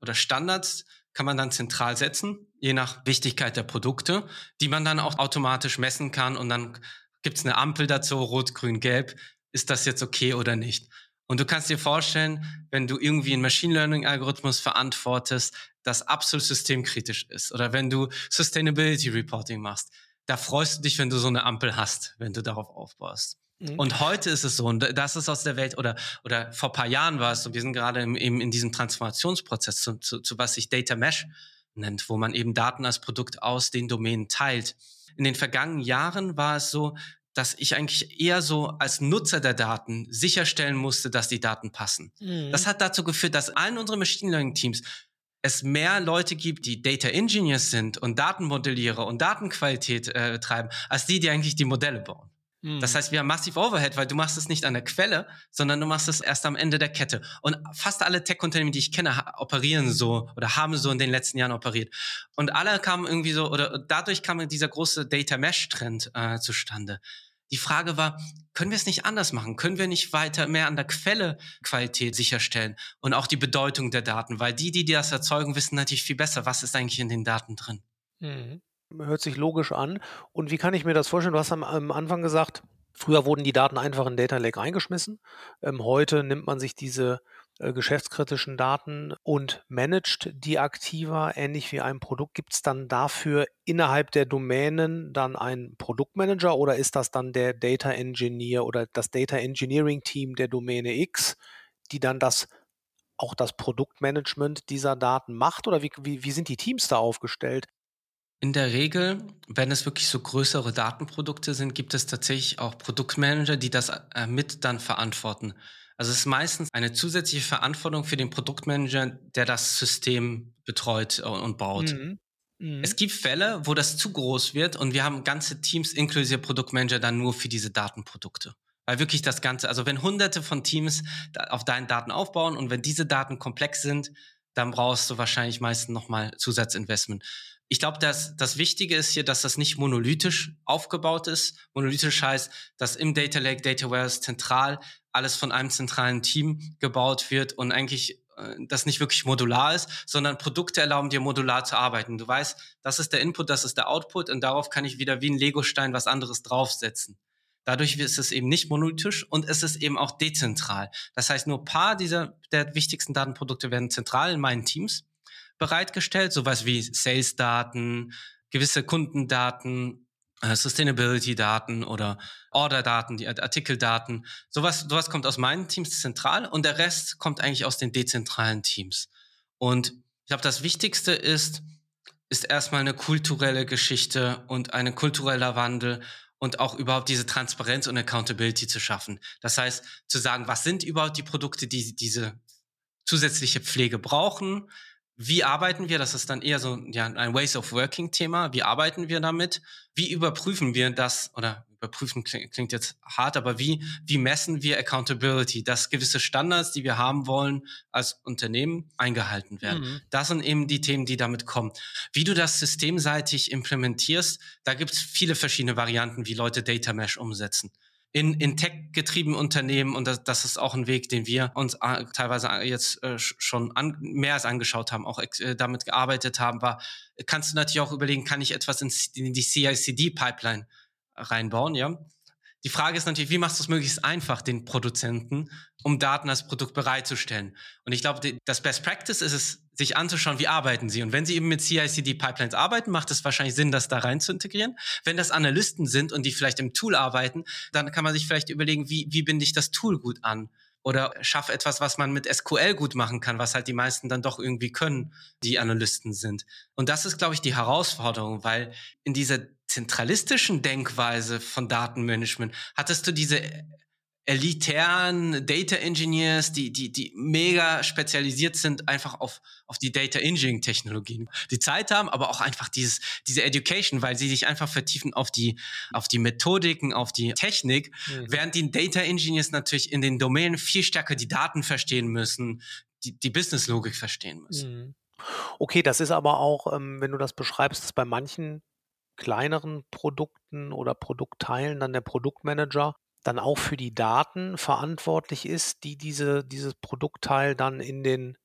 oder Standards kann man dann zentral setzen, je nach Wichtigkeit der Produkte, die man dann auch automatisch messen kann und dann gibt es eine Ampel dazu, rot, grün, gelb, ist das jetzt okay oder nicht. Und du kannst dir vorstellen, wenn du irgendwie einen Machine Learning Algorithmus verantwortest, das absolut systemkritisch ist oder wenn du Sustainability Reporting machst, da freust du dich, wenn du so eine Ampel hast, wenn du darauf aufbaust. Mhm. Und heute ist es so, und das ist aus der Welt, oder, oder vor paar Jahren war es so, wir sind gerade im, eben in diesem Transformationsprozess, zu, zu, zu was sich Data Mesh nennt, wo man eben Daten als Produkt aus den Domänen teilt. In den vergangenen Jahren war es so, dass ich eigentlich eher so als Nutzer der Daten sicherstellen musste, dass die Daten passen. Mhm. Das hat dazu geführt, dass allen unsere Machine Learning Teams es mehr Leute gibt, die Data Engineers sind und Datenmodellierer und Datenqualität äh, treiben, als die, die eigentlich die Modelle bauen. Das mhm. heißt, wir haben massiv Overhead, weil du machst es nicht an der Quelle, sondern du machst es erst am Ende der Kette. Und fast alle Tech-Unternehmen, die ich kenne, operieren so oder haben so in den letzten Jahren operiert. Und alle kamen irgendwie so, oder dadurch kam dieser große Data Mesh-Trend äh, zustande. Die Frage war, können wir es nicht anders machen? Können wir nicht weiter mehr an der Quelle Qualität sicherstellen und auch die Bedeutung der Daten? Weil die, die das erzeugen, wissen natürlich viel besser, was ist eigentlich in den Daten drin. Mhm. Hört sich logisch an. Und wie kann ich mir das vorstellen? Du hast am, am Anfang gesagt, früher wurden die Daten einfach in Data Lake reingeschmissen. Ähm, heute nimmt man sich diese äh, geschäftskritischen Daten und managt die aktiver, ähnlich wie ein Produkt. Gibt es dann dafür innerhalb der Domänen dann einen Produktmanager oder ist das dann der Data Engineer oder das Data Engineering Team der Domäne X, die dann das auch das Produktmanagement dieser Daten macht? Oder wie, wie, wie sind die Teams da aufgestellt? In der Regel, wenn es wirklich so größere Datenprodukte sind, gibt es tatsächlich auch Produktmanager, die das äh, mit dann verantworten. Also es ist meistens eine zusätzliche Verantwortung für den Produktmanager, der das System betreut und baut. Mhm. Mhm. Es gibt Fälle, wo das zu groß wird und wir haben ganze Teams inklusive Produktmanager dann nur für diese Datenprodukte. Weil wirklich das Ganze, also wenn hunderte von Teams auf deinen Daten aufbauen und wenn diese Daten komplex sind, dann brauchst du wahrscheinlich meistens nochmal Zusatzinvestment ich glaube, dass das Wichtige ist hier, dass das nicht monolithisch aufgebaut ist. Monolithisch heißt, dass im Data Lake, Data Warehouse zentral alles von einem zentralen Team gebaut wird und eigentlich äh, das nicht wirklich modular ist, sondern Produkte erlauben dir modular zu arbeiten. Du weißt, das ist der Input, das ist der Output und darauf kann ich wieder wie ein Legostein was anderes draufsetzen. Dadurch ist es eben nicht monolithisch und es ist eben auch dezentral. Das heißt, nur paar dieser der wichtigsten Datenprodukte werden zentral in meinen Teams bereitgestellt, sowas wie Sales-Daten, gewisse Kundendaten, Sustainability-Daten oder Order-Daten, die Artikeldaten. Sowas, sowas kommt aus meinen Teams zentral und der Rest kommt eigentlich aus den dezentralen Teams. Und ich glaube, das Wichtigste ist, ist erstmal eine kulturelle Geschichte und ein kultureller Wandel und auch überhaupt diese Transparenz und Accountability zu schaffen. Das heißt, zu sagen, was sind überhaupt die Produkte, die diese zusätzliche Pflege brauchen? Wie arbeiten wir? Das ist dann eher so ja, ein Ways of Working Thema. Wie arbeiten wir damit? Wie überprüfen wir das? Oder überprüfen klingt, klingt jetzt hart, aber wie, wie messen wir Accountability, dass gewisse Standards, die wir haben wollen, als Unternehmen eingehalten werden? Mhm. Das sind eben die Themen, die damit kommen. Wie du das systemseitig implementierst, da gibt es viele verschiedene Varianten, wie Leute Data Mesh umsetzen. In, in tech-getriebenen Unternehmen und das, das ist auch ein Weg, den wir uns äh, teilweise äh, jetzt äh, schon an, mehr als angeschaut haben, auch äh, damit gearbeitet haben, war, kannst du natürlich auch überlegen, kann ich etwas in, in die CI-CD-Pipeline reinbauen, ja? Die Frage ist natürlich, wie machst du es möglichst einfach, den Produzenten, um Daten als Produkt bereitzustellen? Und ich glaube, das Best Practice ist es, sich anzuschauen, wie arbeiten sie. Und wenn sie eben mit CI-CD-Pipelines arbeiten, macht es wahrscheinlich Sinn, das da rein zu integrieren. Wenn das Analysten sind und die vielleicht im Tool arbeiten, dann kann man sich vielleicht überlegen, wie, wie binde ich das Tool gut an? Oder schaffe etwas, was man mit SQL gut machen kann, was halt die meisten dann doch irgendwie können, die Analysten sind. Und das ist, glaube ich, die Herausforderung, weil in dieser zentralistischen Denkweise von Datenmanagement hattest du diese elitären Data Engineers, die, die, die mega spezialisiert sind einfach auf, auf die Data Engineering Technologien, die Zeit haben, aber auch einfach dieses, diese Education, weil sie sich einfach vertiefen auf die, auf die Methodiken, auf die Technik, mhm. während die Data Engineers natürlich in den Domänen viel stärker die Daten verstehen müssen, die, die Business-Logik verstehen müssen. Mhm. Okay, das ist aber auch, ähm, wenn du das beschreibst, dass bei manchen kleineren Produkten oder Produktteilen dann der Produktmanager dann auch für die Daten verantwortlich ist, die diese, dieses Produktteil dann in den,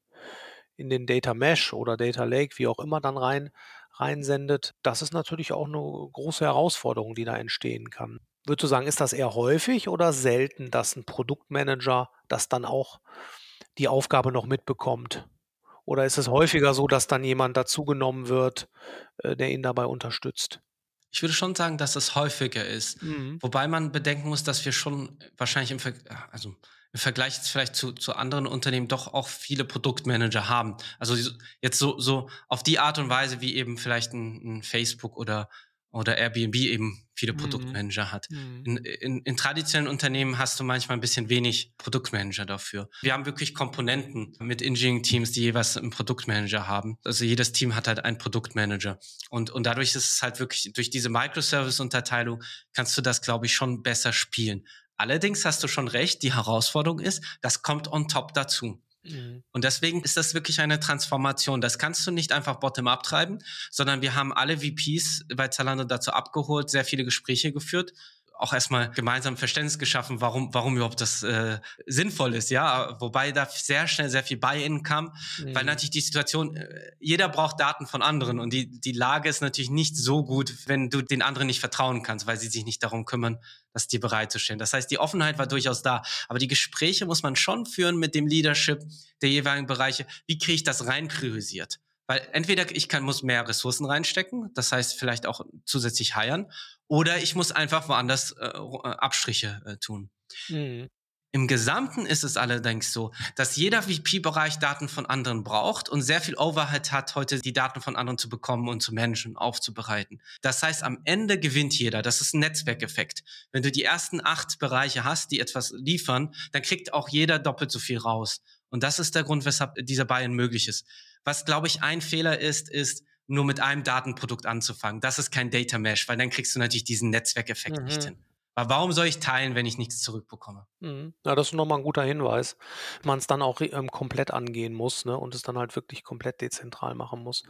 in den Data Mesh oder Data Lake, wie auch immer, dann rein, reinsendet. Das ist natürlich auch eine große Herausforderung, die da entstehen kann. Würdest du sagen, ist das eher häufig oder selten, dass ein Produktmanager das dann auch die Aufgabe noch mitbekommt? Oder ist es häufiger so, dass dann jemand dazugenommen wird, äh, der ihn dabei unterstützt? Ich würde schon sagen, dass es häufiger ist. Mhm. Wobei man bedenken muss, dass wir schon wahrscheinlich im, Ver also im Vergleich jetzt vielleicht zu, zu anderen Unternehmen doch auch viele Produktmanager haben. Also jetzt so, so auf die Art und Weise, wie eben vielleicht ein, ein Facebook oder oder Airbnb eben viele mhm. Produktmanager hat. Mhm. In, in, in, traditionellen Unternehmen hast du manchmal ein bisschen wenig Produktmanager dafür. Wir haben wirklich Komponenten mit Engineering-Teams, die jeweils einen Produktmanager haben. Also jedes Team hat halt einen Produktmanager. Und, und dadurch ist es halt wirklich, durch diese Microservice-Unterteilung kannst du das, glaube ich, schon besser spielen. Allerdings hast du schon recht, die Herausforderung ist, das kommt on top dazu. Mhm. Und deswegen ist das wirklich eine Transformation. Das kannst du nicht einfach bottom-up treiben, sondern wir haben alle VPs bei Zalando dazu abgeholt, sehr viele Gespräche geführt auch erstmal gemeinsam Verständnis geschaffen, warum, warum überhaupt das äh, sinnvoll ist, ja. Wobei da sehr schnell sehr viel Buy-in kam, mhm. weil natürlich die Situation, äh, jeder braucht Daten von anderen und die, die Lage ist natürlich nicht so gut, wenn du den anderen nicht vertrauen kannst, weil sie sich nicht darum kümmern, das dir bereitzustellen. Das heißt, die Offenheit war durchaus da, aber die Gespräche muss man schon führen mit dem Leadership der jeweiligen Bereiche. Wie kriege ich das rein priorisiert? Weil entweder ich kann, muss mehr Ressourcen reinstecken, das heißt vielleicht auch zusätzlich heiern, oder ich muss einfach woanders äh, äh, Abstriche äh, tun. Mhm. Im Gesamten ist es allerdings so, dass jeder VP-Bereich Daten von anderen braucht und sehr viel Overhead hat, heute die Daten von anderen zu bekommen und zu managen, aufzubereiten. Das heißt, am Ende gewinnt jeder. Das ist ein Netzwerkeffekt. Wenn du die ersten acht Bereiche hast, die etwas liefern, dann kriegt auch jeder doppelt so viel raus. Und das ist der Grund, weshalb dieser Buy-in möglich ist. Was, glaube ich, ein Fehler ist, ist, nur mit einem Datenprodukt anzufangen. Das ist kein Data Mesh, weil dann kriegst du natürlich diesen Netzwerkeffekt mhm. nicht hin. Aber warum soll ich teilen, wenn ich nichts zurückbekomme? Mhm. Ja, das ist nochmal ein guter Hinweis. Man es dann auch ähm, komplett angehen muss ne, und es dann halt wirklich komplett dezentral machen muss.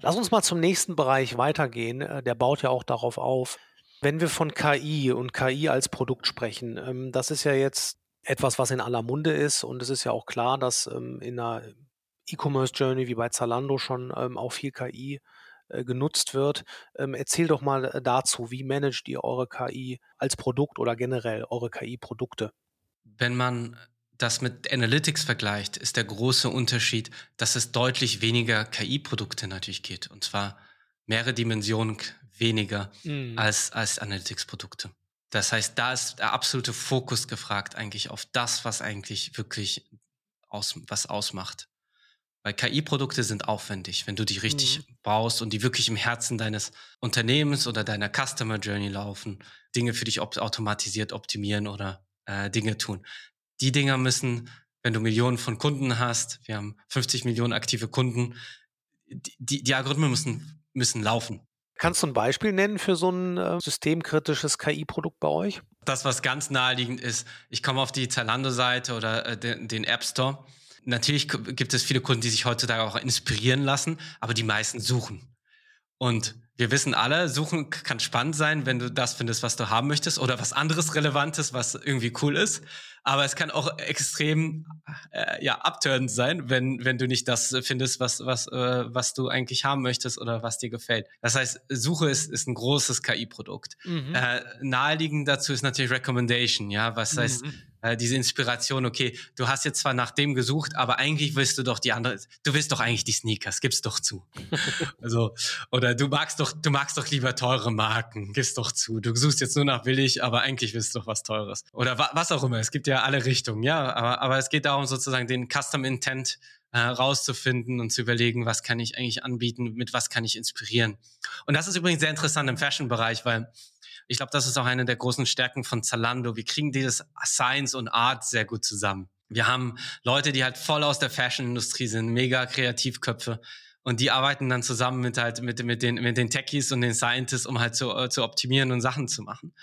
Lass uns mal zum nächsten Bereich weitergehen. Äh, der baut ja auch darauf auf. Wenn wir von KI und KI als Produkt sprechen, ähm, das ist ja jetzt etwas, was in aller Munde ist und es ist ja auch klar, dass ähm, in einer E-Commerce Journey wie bei Zalando schon ähm, auch viel KI äh, genutzt wird. Ähm, erzähl doch mal äh, dazu, wie managt ihr eure KI als Produkt oder generell eure KI-Produkte? Wenn man das mit Analytics vergleicht, ist der große Unterschied, dass es deutlich weniger KI-Produkte natürlich geht. Und zwar mehrere Dimensionen weniger mhm. als, als Analytics-Produkte. Das heißt, da ist der absolute Fokus gefragt eigentlich auf das, was eigentlich wirklich aus, was ausmacht. Weil KI-Produkte sind aufwendig, wenn du die richtig mhm. baust und die wirklich im Herzen deines Unternehmens oder deiner Customer Journey laufen, Dinge für dich op automatisiert optimieren oder äh, Dinge tun. Die Dinger müssen, wenn du Millionen von Kunden hast, wir haben 50 Millionen aktive Kunden, die, die Algorithmen müssen, müssen laufen. Kannst du ein Beispiel nennen für so ein äh, systemkritisches KI-Produkt bei euch? Das, was ganz naheliegend ist, ich komme auf die Zalando-Seite oder äh, den, den App Store natürlich gibt es viele Kunden, die sich heutzutage auch inspirieren lassen, aber die meisten suchen. Und wir wissen alle, suchen kann spannend sein, wenn du das findest, was du haben möchtest oder was anderes Relevantes, was irgendwie cool ist. Aber es kann auch extrem äh, ja abtörend sein, wenn wenn du nicht das findest, was was äh, was du eigentlich haben möchtest oder was dir gefällt. Das heißt, Suche ist ist ein großes KI-Produkt. Mhm. Äh, naheliegend dazu ist natürlich Recommendation, ja, was heißt mhm äh, diese Inspiration, okay, du hast jetzt zwar nach dem gesucht, aber eigentlich willst du doch die andere, du willst doch eigentlich die Sneakers, gib's doch zu. also, oder du magst doch, du magst doch lieber teure Marken, gib's doch zu. Du suchst jetzt nur nach billig, aber eigentlich willst du doch was Teures. Oder wa was auch immer, es gibt ja alle Richtungen, ja, aber, aber es geht darum, sozusagen den Custom Intent äh, rauszufinden und zu überlegen, was kann ich eigentlich anbieten, mit was kann ich inspirieren. Und das ist übrigens sehr interessant im Fashion-Bereich, weil ich glaube, das ist auch eine der großen Stärken von Zalando. Wir kriegen dieses Science und Art sehr gut zusammen. Wir haben Leute, die halt voll aus der Fashion-Industrie sind, mega Kreativköpfe. Und die arbeiten dann zusammen mit halt mit, mit den mit den Techies und den Scientists, um halt zu, äh, zu optimieren und Sachen zu machen.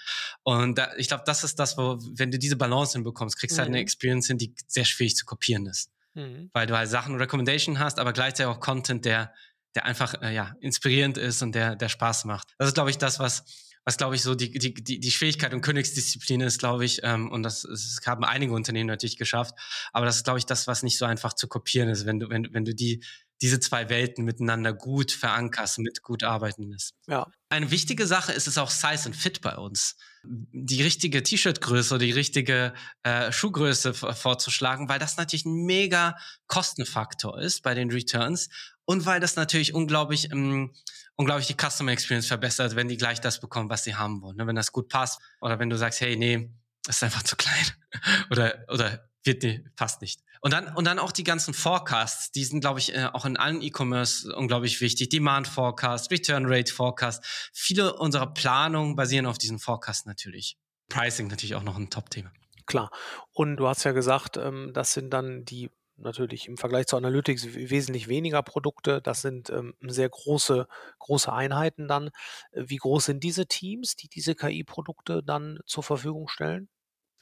Und da, ich glaube, das ist das, wo wenn du diese Balance hinbekommst, kriegst du mhm. halt eine mhm. Experience hin, die sehr schwierig zu kopieren ist, mhm. weil du halt Sachen Recommendation hast, aber gleichzeitig auch Content, der der einfach äh, ja inspirierend ist und der der Spaß macht. Das ist glaube ich das, was was glaube ich so die, die, die, die Schwierigkeit und Königsdisziplin ist, glaube ich, ähm, und das, das haben einige Unternehmen natürlich geschafft, aber das ist, glaube ich, das, was nicht so einfach zu kopieren ist, wenn du, wenn, wenn du die, diese zwei Welten miteinander gut verankerst, mit gut arbeiten lässt. Ja. Eine wichtige Sache ist es auch Size und Fit bei uns. Die richtige T-Shirt-Größe oder die richtige äh, Schuhgröße vorzuschlagen, weil das natürlich ein mega Kostenfaktor ist bei den Returns und weil das natürlich unglaublich ähm, unglaublich die Customer Experience verbessert, wenn die gleich das bekommen, was sie haben wollen. Ne? Wenn das gut passt oder wenn du sagst, hey, nee, das ist einfach zu klein oder oder wird nee, passt nicht. Und dann und dann auch die ganzen Forecasts, die sind glaube ich äh, auch in allen E-Commerce unglaublich wichtig. Demand Forecast, Return Rate Forecast. Viele unserer Planungen basieren auf diesen Forecasts natürlich. Pricing natürlich auch noch ein Top-Thema. Klar. Und du hast ja gesagt, ähm, das sind dann die natürlich im Vergleich zu Analytics wesentlich weniger Produkte. Das sind ähm, sehr große, große Einheiten dann. Wie groß sind diese Teams, die diese KI-Produkte dann zur Verfügung stellen?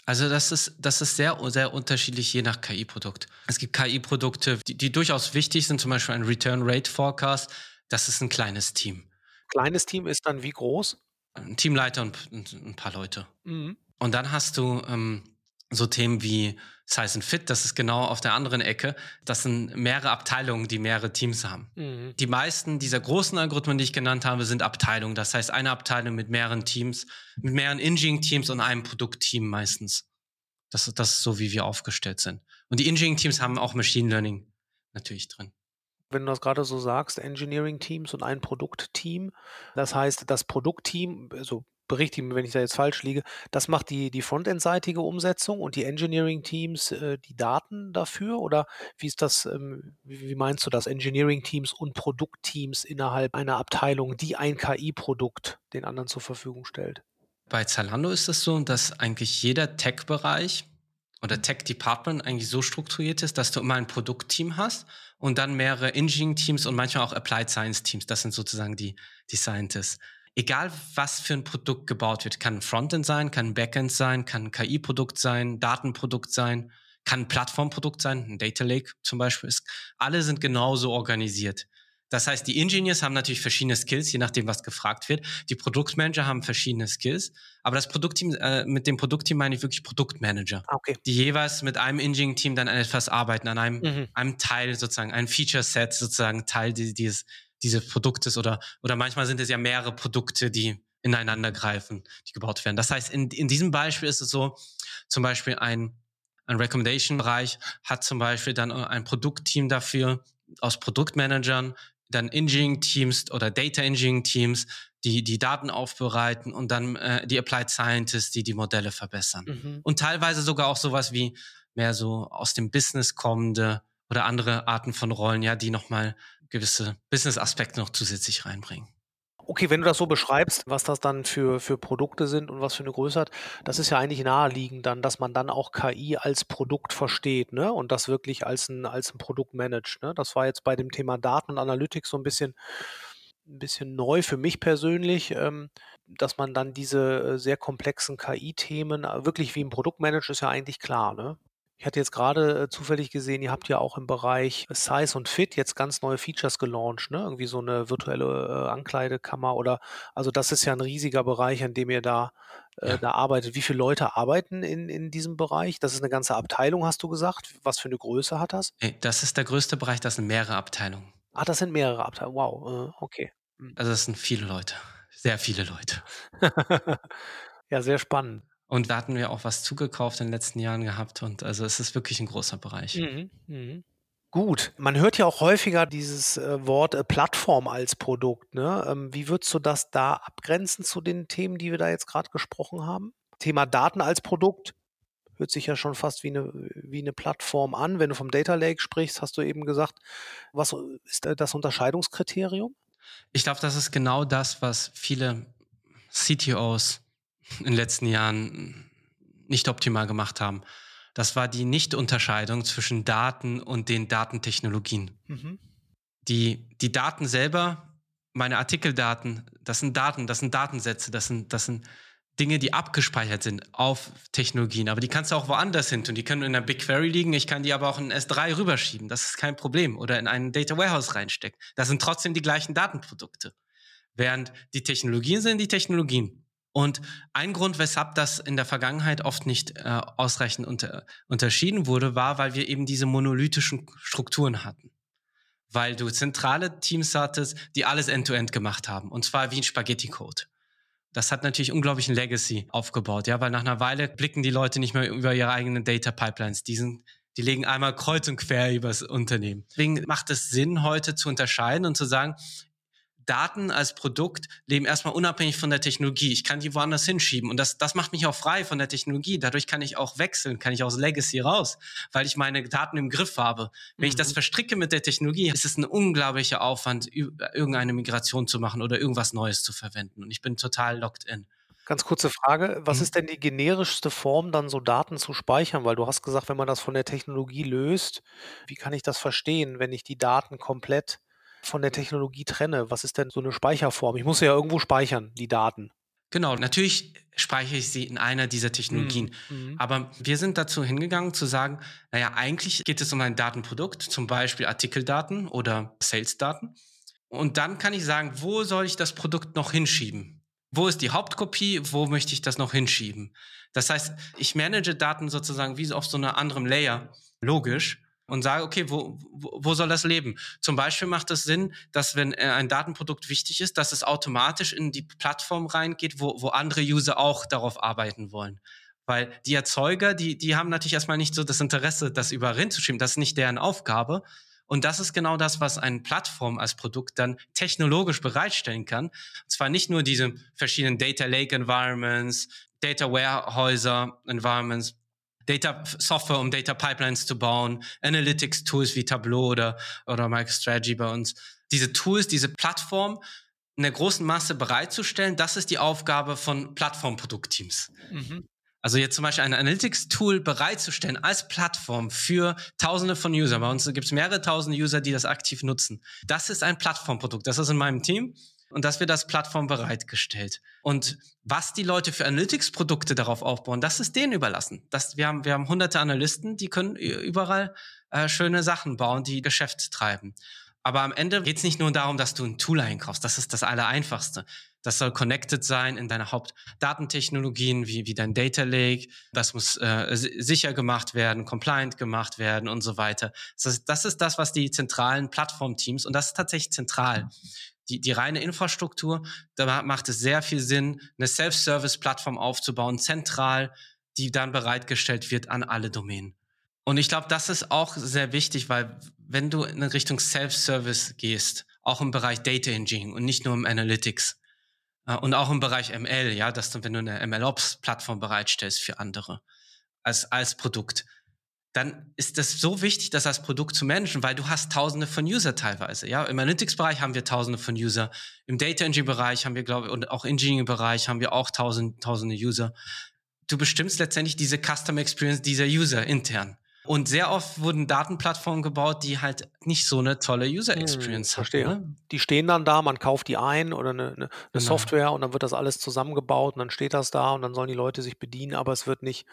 Also das ist, das ist sehr, sehr unterschiedlich je nach KI-Produkt. Es gibt KI-Produkte, die, die durchaus wichtig sind, zum Beispiel ein Return Rate Forecast. Das ist ein kleines Team. Kleines Team ist dann wie groß? Ein Teamleiter und, ein paar Leute. Mhm. Und dann hast du ähm, so Themen wie Size and Fit, das ist genau auf der anderen Ecke. Das sind mehrere Abteilungen, die mehrere Teams haben. Mhm. Die meisten dieser großen Algorithmen, die ich genannt habe, sind Abteilungen. Das heißt, eine Abteilung mit mehreren Teams, mit mehreren Engineering-Teams und einem Produktteam meistens. Das, das ist so, wie wir aufgestellt sind. Und die Engineering-Teams haben auch Machine Learning natürlich drin. Wenn du das gerade so sagst, Engineering-Teams und ein Produktteam. Das heißt, das Produktteam, also berichtigen, wenn ich da jetzt falsch liege. Das macht die, die Frontend-seitige Umsetzung und die Engineering-Teams äh, die Daten dafür? Oder wie ist das, ähm, wie, wie meinst du das, Engineering-Teams und Produktteams innerhalb einer Abteilung, die ein KI-Produkt den anderen zur Verfügung stellt? Bei Zalando ist es so, dass eigentlich jeder Tech-Bereich oder Tech-Department eigentlich so strukturiert ist, dass du immer ein Produktteam hast und dann mehrere Engineering-Teams und manchmal auch Applied Science-Teams. Das sind sozusagen die, die Scientists egal was für ein Produkt gebaut wird, kann ein Frontend sein, kann ein Backend sein, kann ein KI-Produkt sein, Datenprodukt sein, kann ein Plattformprodukt sein, ein Data Lake zum Beispiel. Ist, alle sind genauso organisiert. Das heißt, die Engineers haben natürlich verschiedene Skills, je nachdem, was gefragt wird. Die Produktmanager haben verschiedene Skills. Aber das Produktteam, äh, mit dem Produktteam meine ich wirklich Produktmanager. Ah, okay. Die jeweils mit einem Engineering-Team dann an etwas arbeiten, an einem, mhm. einem Teil sozusagen, ein Feature-Set sozusagen, Teil dieses, dieses Produktes oder, oder manchmal sind es ja mehrere Produkte, die ineinander greifen, die gebaut werden. Das heißt, in, in diesem Beispiel ist es so, zum Beispiel ein, ein Recommendation-Bereich hat zum Beispiel dann ein Produktteam dafür aus Produktmanagern, dann Engineering-Teams oder Data Engineering-Teams, die die Daten aufbereiten und dann äh, die Applied Scientists, die die Modelle verbessern. Mhm. Und teilweise sogar auch sowas wie mehr so aus dem Business kommende oder andere Arten von Rollen, ja, die nochmal gewisse Business-Aspekte noch zusätzlich reinbringen. Okay, wenn du das so beschreibst, was das dann für, für Produkte sind und was für eine Größe hat, das ist ja eigentlich naheliegend dann, dass man dann auch KI als Produkt versteht, ne? Und das wirklich als ein, als ein Produkt managt. Ne? Das war jetzt bei dem Thema Daten und Analytics so ein bisschen, ein bisschen neu für mich persönlich, ähm, dass man dann diese äh, sehr komplexen KI-Themen äh, wirklich wie ein Produkt managt, ist ja eigentlich klar, ne? Ich hatte jetzt gerade äh, zufällig gesehen, ihr habt ja auch im Bereich Size und Fit jetzt ganz neue Features gelauncht, ne? Irgendwie so eine virtuelle äh, Ankleidekammer oder also das ist ja ein riesiger Bereich, an dem ihr da, äh, Ja. da arbeitet. Wie viele Leute arbeiten in, in diesem Bereich? Das ist eine ganze Abteilung, hast du gesagt. Was für eine Größe hat das? Ey, Das ist der größte Bereich, das sind mehrere Abteilungen. Ah, das sind mehrere Abteilungen. Wow, äh, okay. Also das sind viele Leute, sehr viele Leute. ja, sehr spannend. Und da hatten wir auch was zugekauft in den letzten Jahren gehabt. Und also es ist wirklich ein großer Bereich. Mhm, mhm. Gut, man hört ja auch häufiger dieses äh, Wort äh, Plattform als Produkt. Ne? Ähm, wie würdest du das da abgrenzen zu den Themen, die wir da jetzt gerade gesprochen haben? Thema Daten als Produkt hört sich ja schon fast wie eine, wie eine Plattform an. Wenn du vom Data Lake sprichst, hast du eben gesagt, was ist da das Unterscheidungskriterium? Ich glaube, das ist genau das, was viele CTOs in den letzten Jahren nicht optimal gemacht haben. Das war die Nicht-Unterscheidung zwischen Daten und den Datentechnologien. Mhm. Die, die Daten selber, meine Artikeldaten, das sind Daten, das sind Datensätze, das sind, das sind Dinge, die abgespeichert sind auf Technologien. Aber die kannst du auch woanders hin tun. Die können in einer BigQuery liegen. Ich kann die aber auch in S3 rüberschieben. Das ist kein Problem. Oder in einen Data Warehouse reinstecken. Das sind trotzdem die gleichen Datenprodukte. Während die Technologien sind die Technologien. Und ein Grund, weshalb das in der Vergangenheit oft nicht äh, ausreichend unter, unterschieden wurde, war, weil wir eben diese monolithischen Strukturen hatten. Weil du zentrale Teams hattest, die alles end-to-end -End gemacht haben. Und zwar wie ein Spaghetti-Code. Das hat natürlich unglaublichen Legacy aufgebaut, ja, weil nach einer Weile blicken die Leute nicht mehr über ihre eigenen Data Pipelines. Die, sind, die legen einmal kreuz und quer übers Unternehmen. Deswegen macht es Sinn, heute zu unterscheiden und zu sagen, Daten als Produkt leben erstmal unabhängig von der Technologie. Ich kann die woanders hinschieben und das, das macht mich auch frei von der Technologie. Dadurch kann ich auch wechseln, kann ich aus Legacy raus, weil ich meine Daten im Griff habe. Wenn mhm. ich das verstricke mit der Technologie, ist es ein unglaublicher Aufwand, irgendeine Migration zu machen oder irgendwas Neues zu verwenden. Und ich bin total locked in. Ganz kurze Frage, was mhm. ist denn die generischste Form, dann so Daten zu speichern? Weil du hast gesagt, wenn man das von der Technologie löst, wie kann ich das verstehen, wenn ich die Daten komplett von der Technologie trenne? Was ist denn so eine Speicherform? Ich muss ja irgendwo speichern, die Daten. Genau, natürlich speichere ich sie in einer dieser Technologien. Mhm. Aber wir sind dazu hingegangen zu sagen, naja, eigentlich geht es um ein Datenprodukt, zum Beispiel Artikeldaten oder Salesdaten. Und dann kann ich sagen, wo soll ich das Produkt noch hinschieben? Wo ist die Hauptkopie? Wo möchte ich das noch hinschieben? Das heißt, ich manage Daten sozusagen wie auf so einer anderen Layer, logisch und sage, okay, wo, wo, soll das leben? Zum Beispiel macht es Sinn, dass wenn äh, ein Datenprodukt wichtig ist, dass es automatisch in die Plattform reingeht, wo, wo andere User auch darauf arbeiten wollen. Weil die Erzeuger, die, die haben natürlich erstmal nicht so das Interesse, das überall hinzuschieben. Das ist nicht deren Aufgabe. Und das ist genau das, was eine Plattform als Produkt dann technologisch bereitstellen kann. Und zwar nicht nur diese verschiedenen Data Lake Environments, Data Warehäuser Environments, Data Software, um Data Pipelines zu bauen, Analytics Tools wie Tableau oder, oder MicroStrategy bei uns. Diese Tools, diese Plattform in der großen Masse bereitzustellen, das ist die Aufgabe von Plattformproduktteams. Mhm. Also jetzt zum Beispiel ein Analytics-Tool bereitzustellen als Plattform für Tausende von Usern. Bei uns gibt es mehrere tausende User, die das aktiv nutzen. Das ist ein Plattformprodukt. Das ist in meinem Team und das wird als Plattform bereitgestellt. Und was die Leute für Analytics-Produkte darauf aufbauen, das ist denen überlassen. Das, wir, haben, wir haben hunderte Analysten, die können überall äh, schöne Sachen bauen, die Geschäft treiben. Aber am Ende geht es nicht nur darum, dass du ein Tool einkaufst. Das ist das Allereinfachste. Das soll connected sein in deine Hauptdatentechnologien wie, wie dein Data Lake. Das muss äh, sicher gemacht werden, compliant gemacht werden und so weiter. Das ist, das ist das, was die zentralen Plattformteams, und das ist tatsächlich zentral, die, die reine Infrastruktur, da macht es sehr viel Sinn, eine Self-Service-Plattform aufzubauen, zentral, die dann bereitgestellt wird an alle Domänen. Und ich glaube, das ist auch sehr wichtig, weil wenn du in Richtung Self-Service gehst, auch im Bereich Data Engineering und nicht nur im Analytics äh, und auch im Bereich ML, ja, dass du, wenn du eine MLOps-Plattform bereitstellst für andere als, als Produkt, dann ist das so wichtig, das als Produkt zu managen, weil du hast tausende von User teilweise. Ja, im Analytics-Bereich haben wir tausende von User. Im Data Engineering-Bereich haben wir, glaube ich, und auch Engineering-Bereich haben wir auch tausend, tausende User. Du bestimmst letztendlich diese Customer Experience dieser User intern. Und sehr oft wurden Datenplattformen gebaut, die halt nicht so eine tolle User hm, Experience hm, verstehe. hatten. Ne? Die stehen dann da, man kauft die ein oder eine, eine, eine genau. Software und dann wird das alles zusammengebaut und dann steht das da und dann sollen die Leute sich bedienen, aber es wird nicht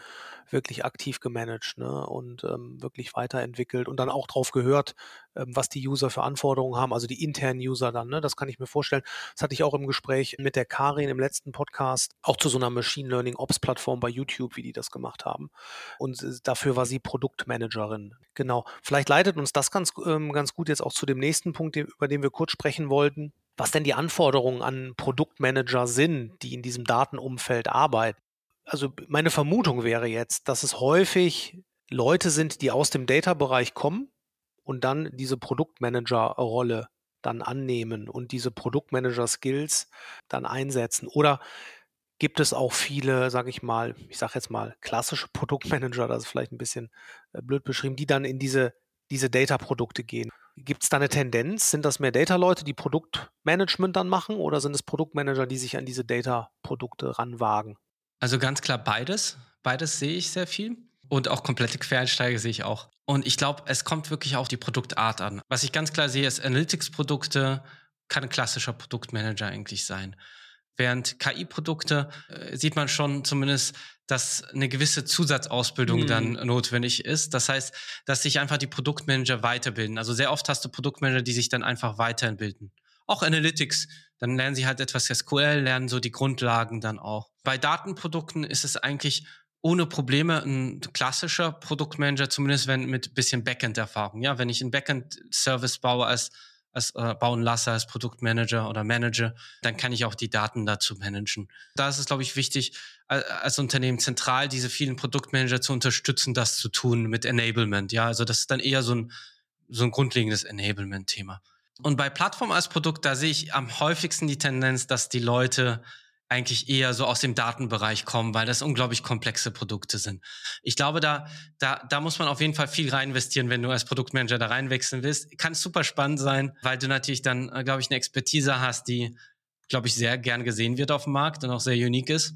wirklich aktiv gemanagt ne? und ähm, wirklich weiterentwickelt und dann auch drauf gehört, ähm, was die User für Anforderungen haben, also die internen User dann. Ne? Das kann ich mir vorstellen. Das hatte ich auch im Gespräch mit der Karin im letzten Podcast, auch zu so einer Machine Learning Ops Plattform bei YouTube, wie die das gemacht haben. Und äh, dafür war sie Produktmanagerin. Genau. Vielleicht leitet uns das ganz, ähm, ganz gut jetzt auch zu dem nächsten Punkt, über den wir kurz sprechen wollten was denn die Anforderungen an Produktmanager sind, die in diesem Datenumfeld arbeiten also meine Vermutung wäre jetzt, dass es häufig Leute sind, die aus dem Data-Bereich kommen und dann diese Produktmanager-Rolle dann annehmen und diese Produktmanager-Skills dann einsetzen. Oder gibt es auch viele, sage ich mal, ich sage jetzt mal klassische Produktmanager, das ist vielleicht ein bisschen äh, blöd beschrieben, die dann in diese, diese Data-Produkte gehen. Gibt es da eine Tendenz? Sind das mehr Data-Leute, die Produktmanagement dann machen oder sind es Produktmanager, die sich an diese Data-Produkte ranwagen? Also ganz klar beides. Beides sehe ich sehr viel. Und auch komplette Quereinsteiger sehe ich auch. Und ich glaube, es kommt wirklich auf die Produktart an. Was ich ganz klar sehe, ist Analytics-Produkte kann ein klassischer Produktmanager eigentlich sein. Während KI-Produkte äh, sieht man schon zumindest, dass eine gewisse Zusatzausbildung mhm. dann notwendig ist. Das heißt, dass sich einfach die Produktmanager weiterbilden. Also sehr oft hast du Produktmanager, die sich dann einfach weiterbilden auch Analytics. Dann lernen sie halt etwas SQL, lernen so die Grundlagen dann auch. Bei Datenprodukten ist es eigentlich ohne Probleme ein klassischer Produktmanager, zumindest wenn mit bisschen Backend-Erfahrung. Ja, wenn ich einen Backend-Service baue als als äh, bauen lasse als Produktmanager oder Manager, dann kann ich auch die Daten dazu managen. Da ist es, glaube ich, wichtig, als Unternehmen zentral diese vielen Produktmanager zu unterstützen, das zu tun mit Enablement. Ja, also das ist dann eher so ein, so ein grundlegendes Enablement-Thema. Und bei Plattform als Produkt, da sehe ich am häufigsten die Tendenz, dass die Leute eigentlich eher so aus dem Datenbereich kommen, weil das unglaublich komplexe Produkte sind. Ich glaube, da, da, da muss man auf jeden Fall viel rein investieren, wenn du als Produktmanager da reinwechseln willst. Kann super spannend sein, weil du natürlich dann, äh, glaube ich, eine Expertise hast, die, glaube ich, sehr gern gesehen wird auf dem Markt und auch sehr unique ist.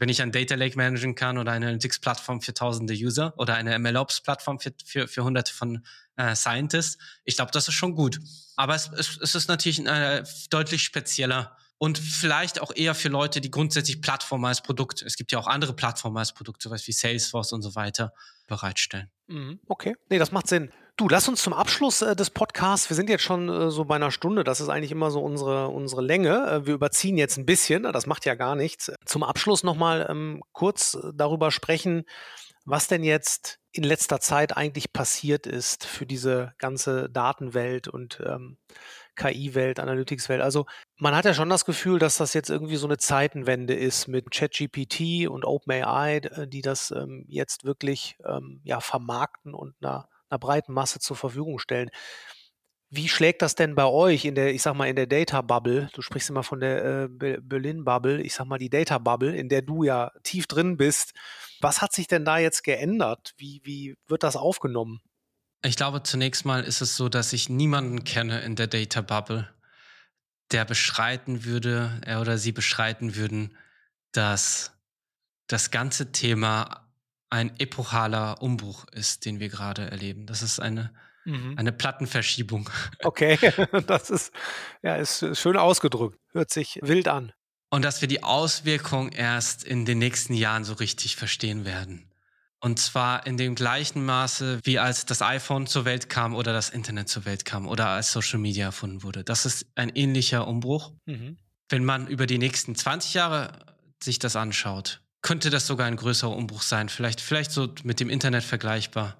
Wenn ich ein Data Lake managen kann oder eine Analytics-Plattform für tausende User oder eine MLOps-Plattform für, für, für hunderte von äh, Scientists, ich glaube, das ist schon gut. Aber es, es, es ist natürlich ein deutlich spezieller und vielleicht auch eher für Leute, die grundsätzlich Plattformen als Produkt, es gibt ja auch andere Plattformen als Produkt, sowas wie Salesforce und so weiter, bereitstellen. Mhm, okay, nee, das macht Sinn. Du, lass uns zum Abschluss äh, des Podcasts, wir sind jetzt schon äh, so bei einer Stunde, das ist eigentlich immer so unsere, unsere Länge. Äh, wir überziehen jetzt ein bisschen, das macht ja gar nichts. Zum Abschluss nochmal ähm, kurz äh, darüber sprechen, was denn jetzt in letzter Zeit eigentlich passiert ist für diese ganze Datenwelt und ähm, KI-Welt, Analytics-Welt. Also man hat ja schon das Gefühl, dass das jetzt irgendwie so eine Zeitenwende ist mit ChatGPT und OpenAI, äh, die das ähm, jetzt wirklich ähm, ja, vermarkten und einer, einer breiten Masse zur Verfügung stellen. Wie schlägt das denn bei euch in der, ich sag mal, in der Data Bubble? Du sprichst immer von der äh, Berlin Bubble, ich sag mal die Data Bubble, in der du ja tief drin bist. Was hat sich denn da jetzt geändert? Wie, wie wird das aufgenommen? Ich glaube, zunächst mal ist es so, dass ich niemanden kenne in der Data Bubble, der beschreiten würde, er oder sie beschreiten würden, dass das ganze Thema ein epochaler Umbruch ist, den wir gerade erleben. Das ist eine Mhm. Eine Plattenverschiebung. Okay, das ist, ja, ist schön ausgedrückt. Hört sich wild an. Und dass wir die Auswirkungen erst in den nächsten Jahren so richtig verstehen werden. Und zwar in dem gleichen Maße, wie als das iPhone zur Welt kam oder das Internet zur Welt kam oder als Social Media erfunden wurde. Das ist ein ähnlicher Umbruch. Mhm. Wenn man über die nächsten 20 Jahre sich das anschaut, könnte das sogar ein größerer Umbruch sein. Vielleicht, vielleicht so mit dem Internet vergleichbar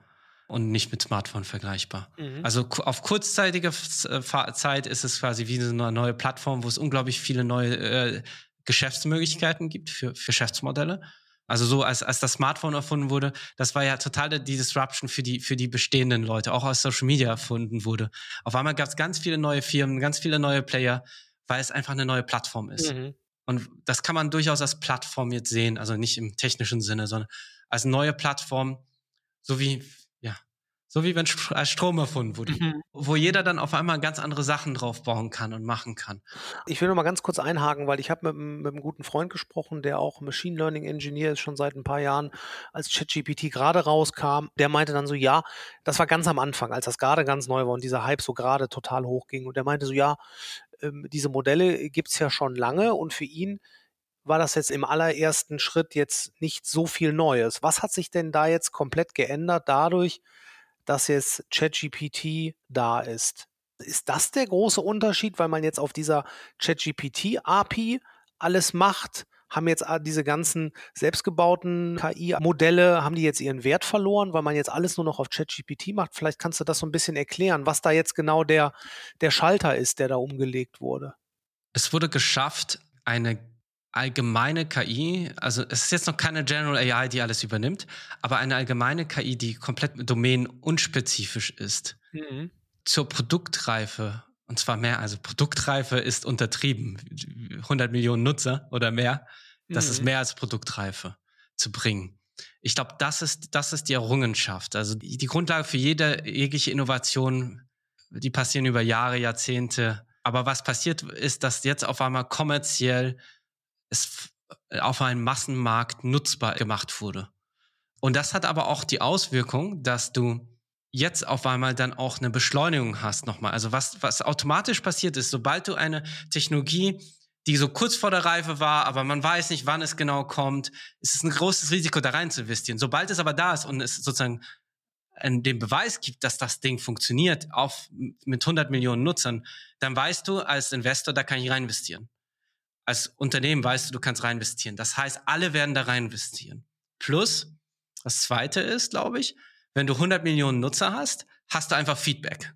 und nicht mit Smartphone vergleichbar. Mhm. Also auf kurzzeitige äh, Zeit ist es quasi wie eine neue Plattform, wo es unglaublich viele neue äh, Geschäftsmöglichkeiten gibt für, für Geschäftsmodelle. Also so, als, als das Smartphone erfunden wurde, das war ja total die Disruption für die, für die bestehenden Leute, auch als Social Media erfunden wurde. Auf einmal gab es ganz viele neue Firmen, ganz viele neue Player, weil es einfach eine neue Plattform ist. Mhm. Und das kann man durchaus als Plattform jetzt sehen, also nicht im technischen Sinne, sondern als neue Plattform, so wie So wie wenn Strom erfunden wurde, mhm. wo jeder dann auf einmal ganz andere Sachen drauf bauen kann und machen kann. Ich will noch mal ganz kurz einhaken, weil ich habe mit, mit, einem guten Freund gesprochen, der auch Machine Learning Engineer ist, schon seit ein paar Jahren, als ChatGPT gerade rauskam. Der meinte dann so, ja, das war ganz am Anfang, als das gerade ganz neu war und dieser Hype so gerade total hoch ging. Und der meinte so, ja, ähm, diese Modelle gibt es ja schon lange und für ihn war das jetzt im allerersten Schritt jetzt nicht so viel Neues. Was hat sich denn da jetzt komplett geändert dadurch, dass jetzt ChatGPT da ist. Ist das der große Unterschied, weil man jetzt auf dieser ChatGPT-API alles macht? Haben jetzt ah, diese ganzen selbstgebauten KI-Modelle, haben die jetzt ihren Wert verloren, weil man jetzt alles nur noch auf ChatGPT macht? Vielleicht kannst du das so ein bisschen erklären, was da jetzt genau der, der Schalter ist, der da umgelegt wurde. Es wurde geschafft, eine allgemeine KI, also es ist jetzt noch keine General AI, die alles übernimmt, aber eine allgemeine KI, die komplett domäneunspezifisch ist, mhm. zur Produktreife, und zwar mehr, also Produktreife ist untertrieben, 100 Millionen Nutzer oder mehr, das mhm. ist mehr als Produktreife zu bringen. Ich glaube, das ist, das ist die Errungenschaft. Also die, die Grundlage für jede jegliche Innovation, die passieren über Jahre, Jahrzehnte. Aber was passiert ist, dass jetzt auf einmal kommerziell es auf einem Massenmarkt nutzbar gemacht wurde. Und das hat aber auch die Auswirkung, dass du jetzt auf einmal dann auch eine Beschleunigung hast nochmal. Also was, was automatisch passiert ist, sobald du eine Technologie, die so kurz vor der Reife war, aber man weiß nicht, wann es genau kommt, ist es ein großes Risiko, da rein zu investieren. Sobald es aber da ist und es sozusagen den Beweis gibt, dass das Ding funktioniert auf, mit 100 Millionen Nutzern, dann weißt du als Investor, da kann ich rein investieren als Unternehmen weißt du, du kannst rein investieren. Das heißt, alle werden da rein investieren. Plus, das zweite ist, glaube ich, wenn du 100 Millionen Nutzer hast, hast du einfach Feedback.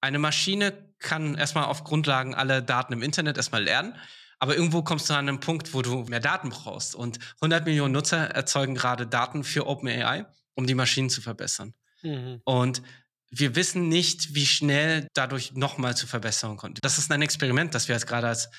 Eine Maschine kann erstmal auf Grundlagen alle Daten im Internet erstmal lernen, aber irgendwo kommst du an einen Punkt, wo du mehr Daten brauchst. Und 100 Millionen Nutzer erzeugen gerade Daten für OpenAI, um die Maschinen zu verbessern. Mhm. Und wir wissen nicht, wie schnell dadurch nochmal zu verbessern konnte. Das ist ein Experiment, das wir jetzt gerade als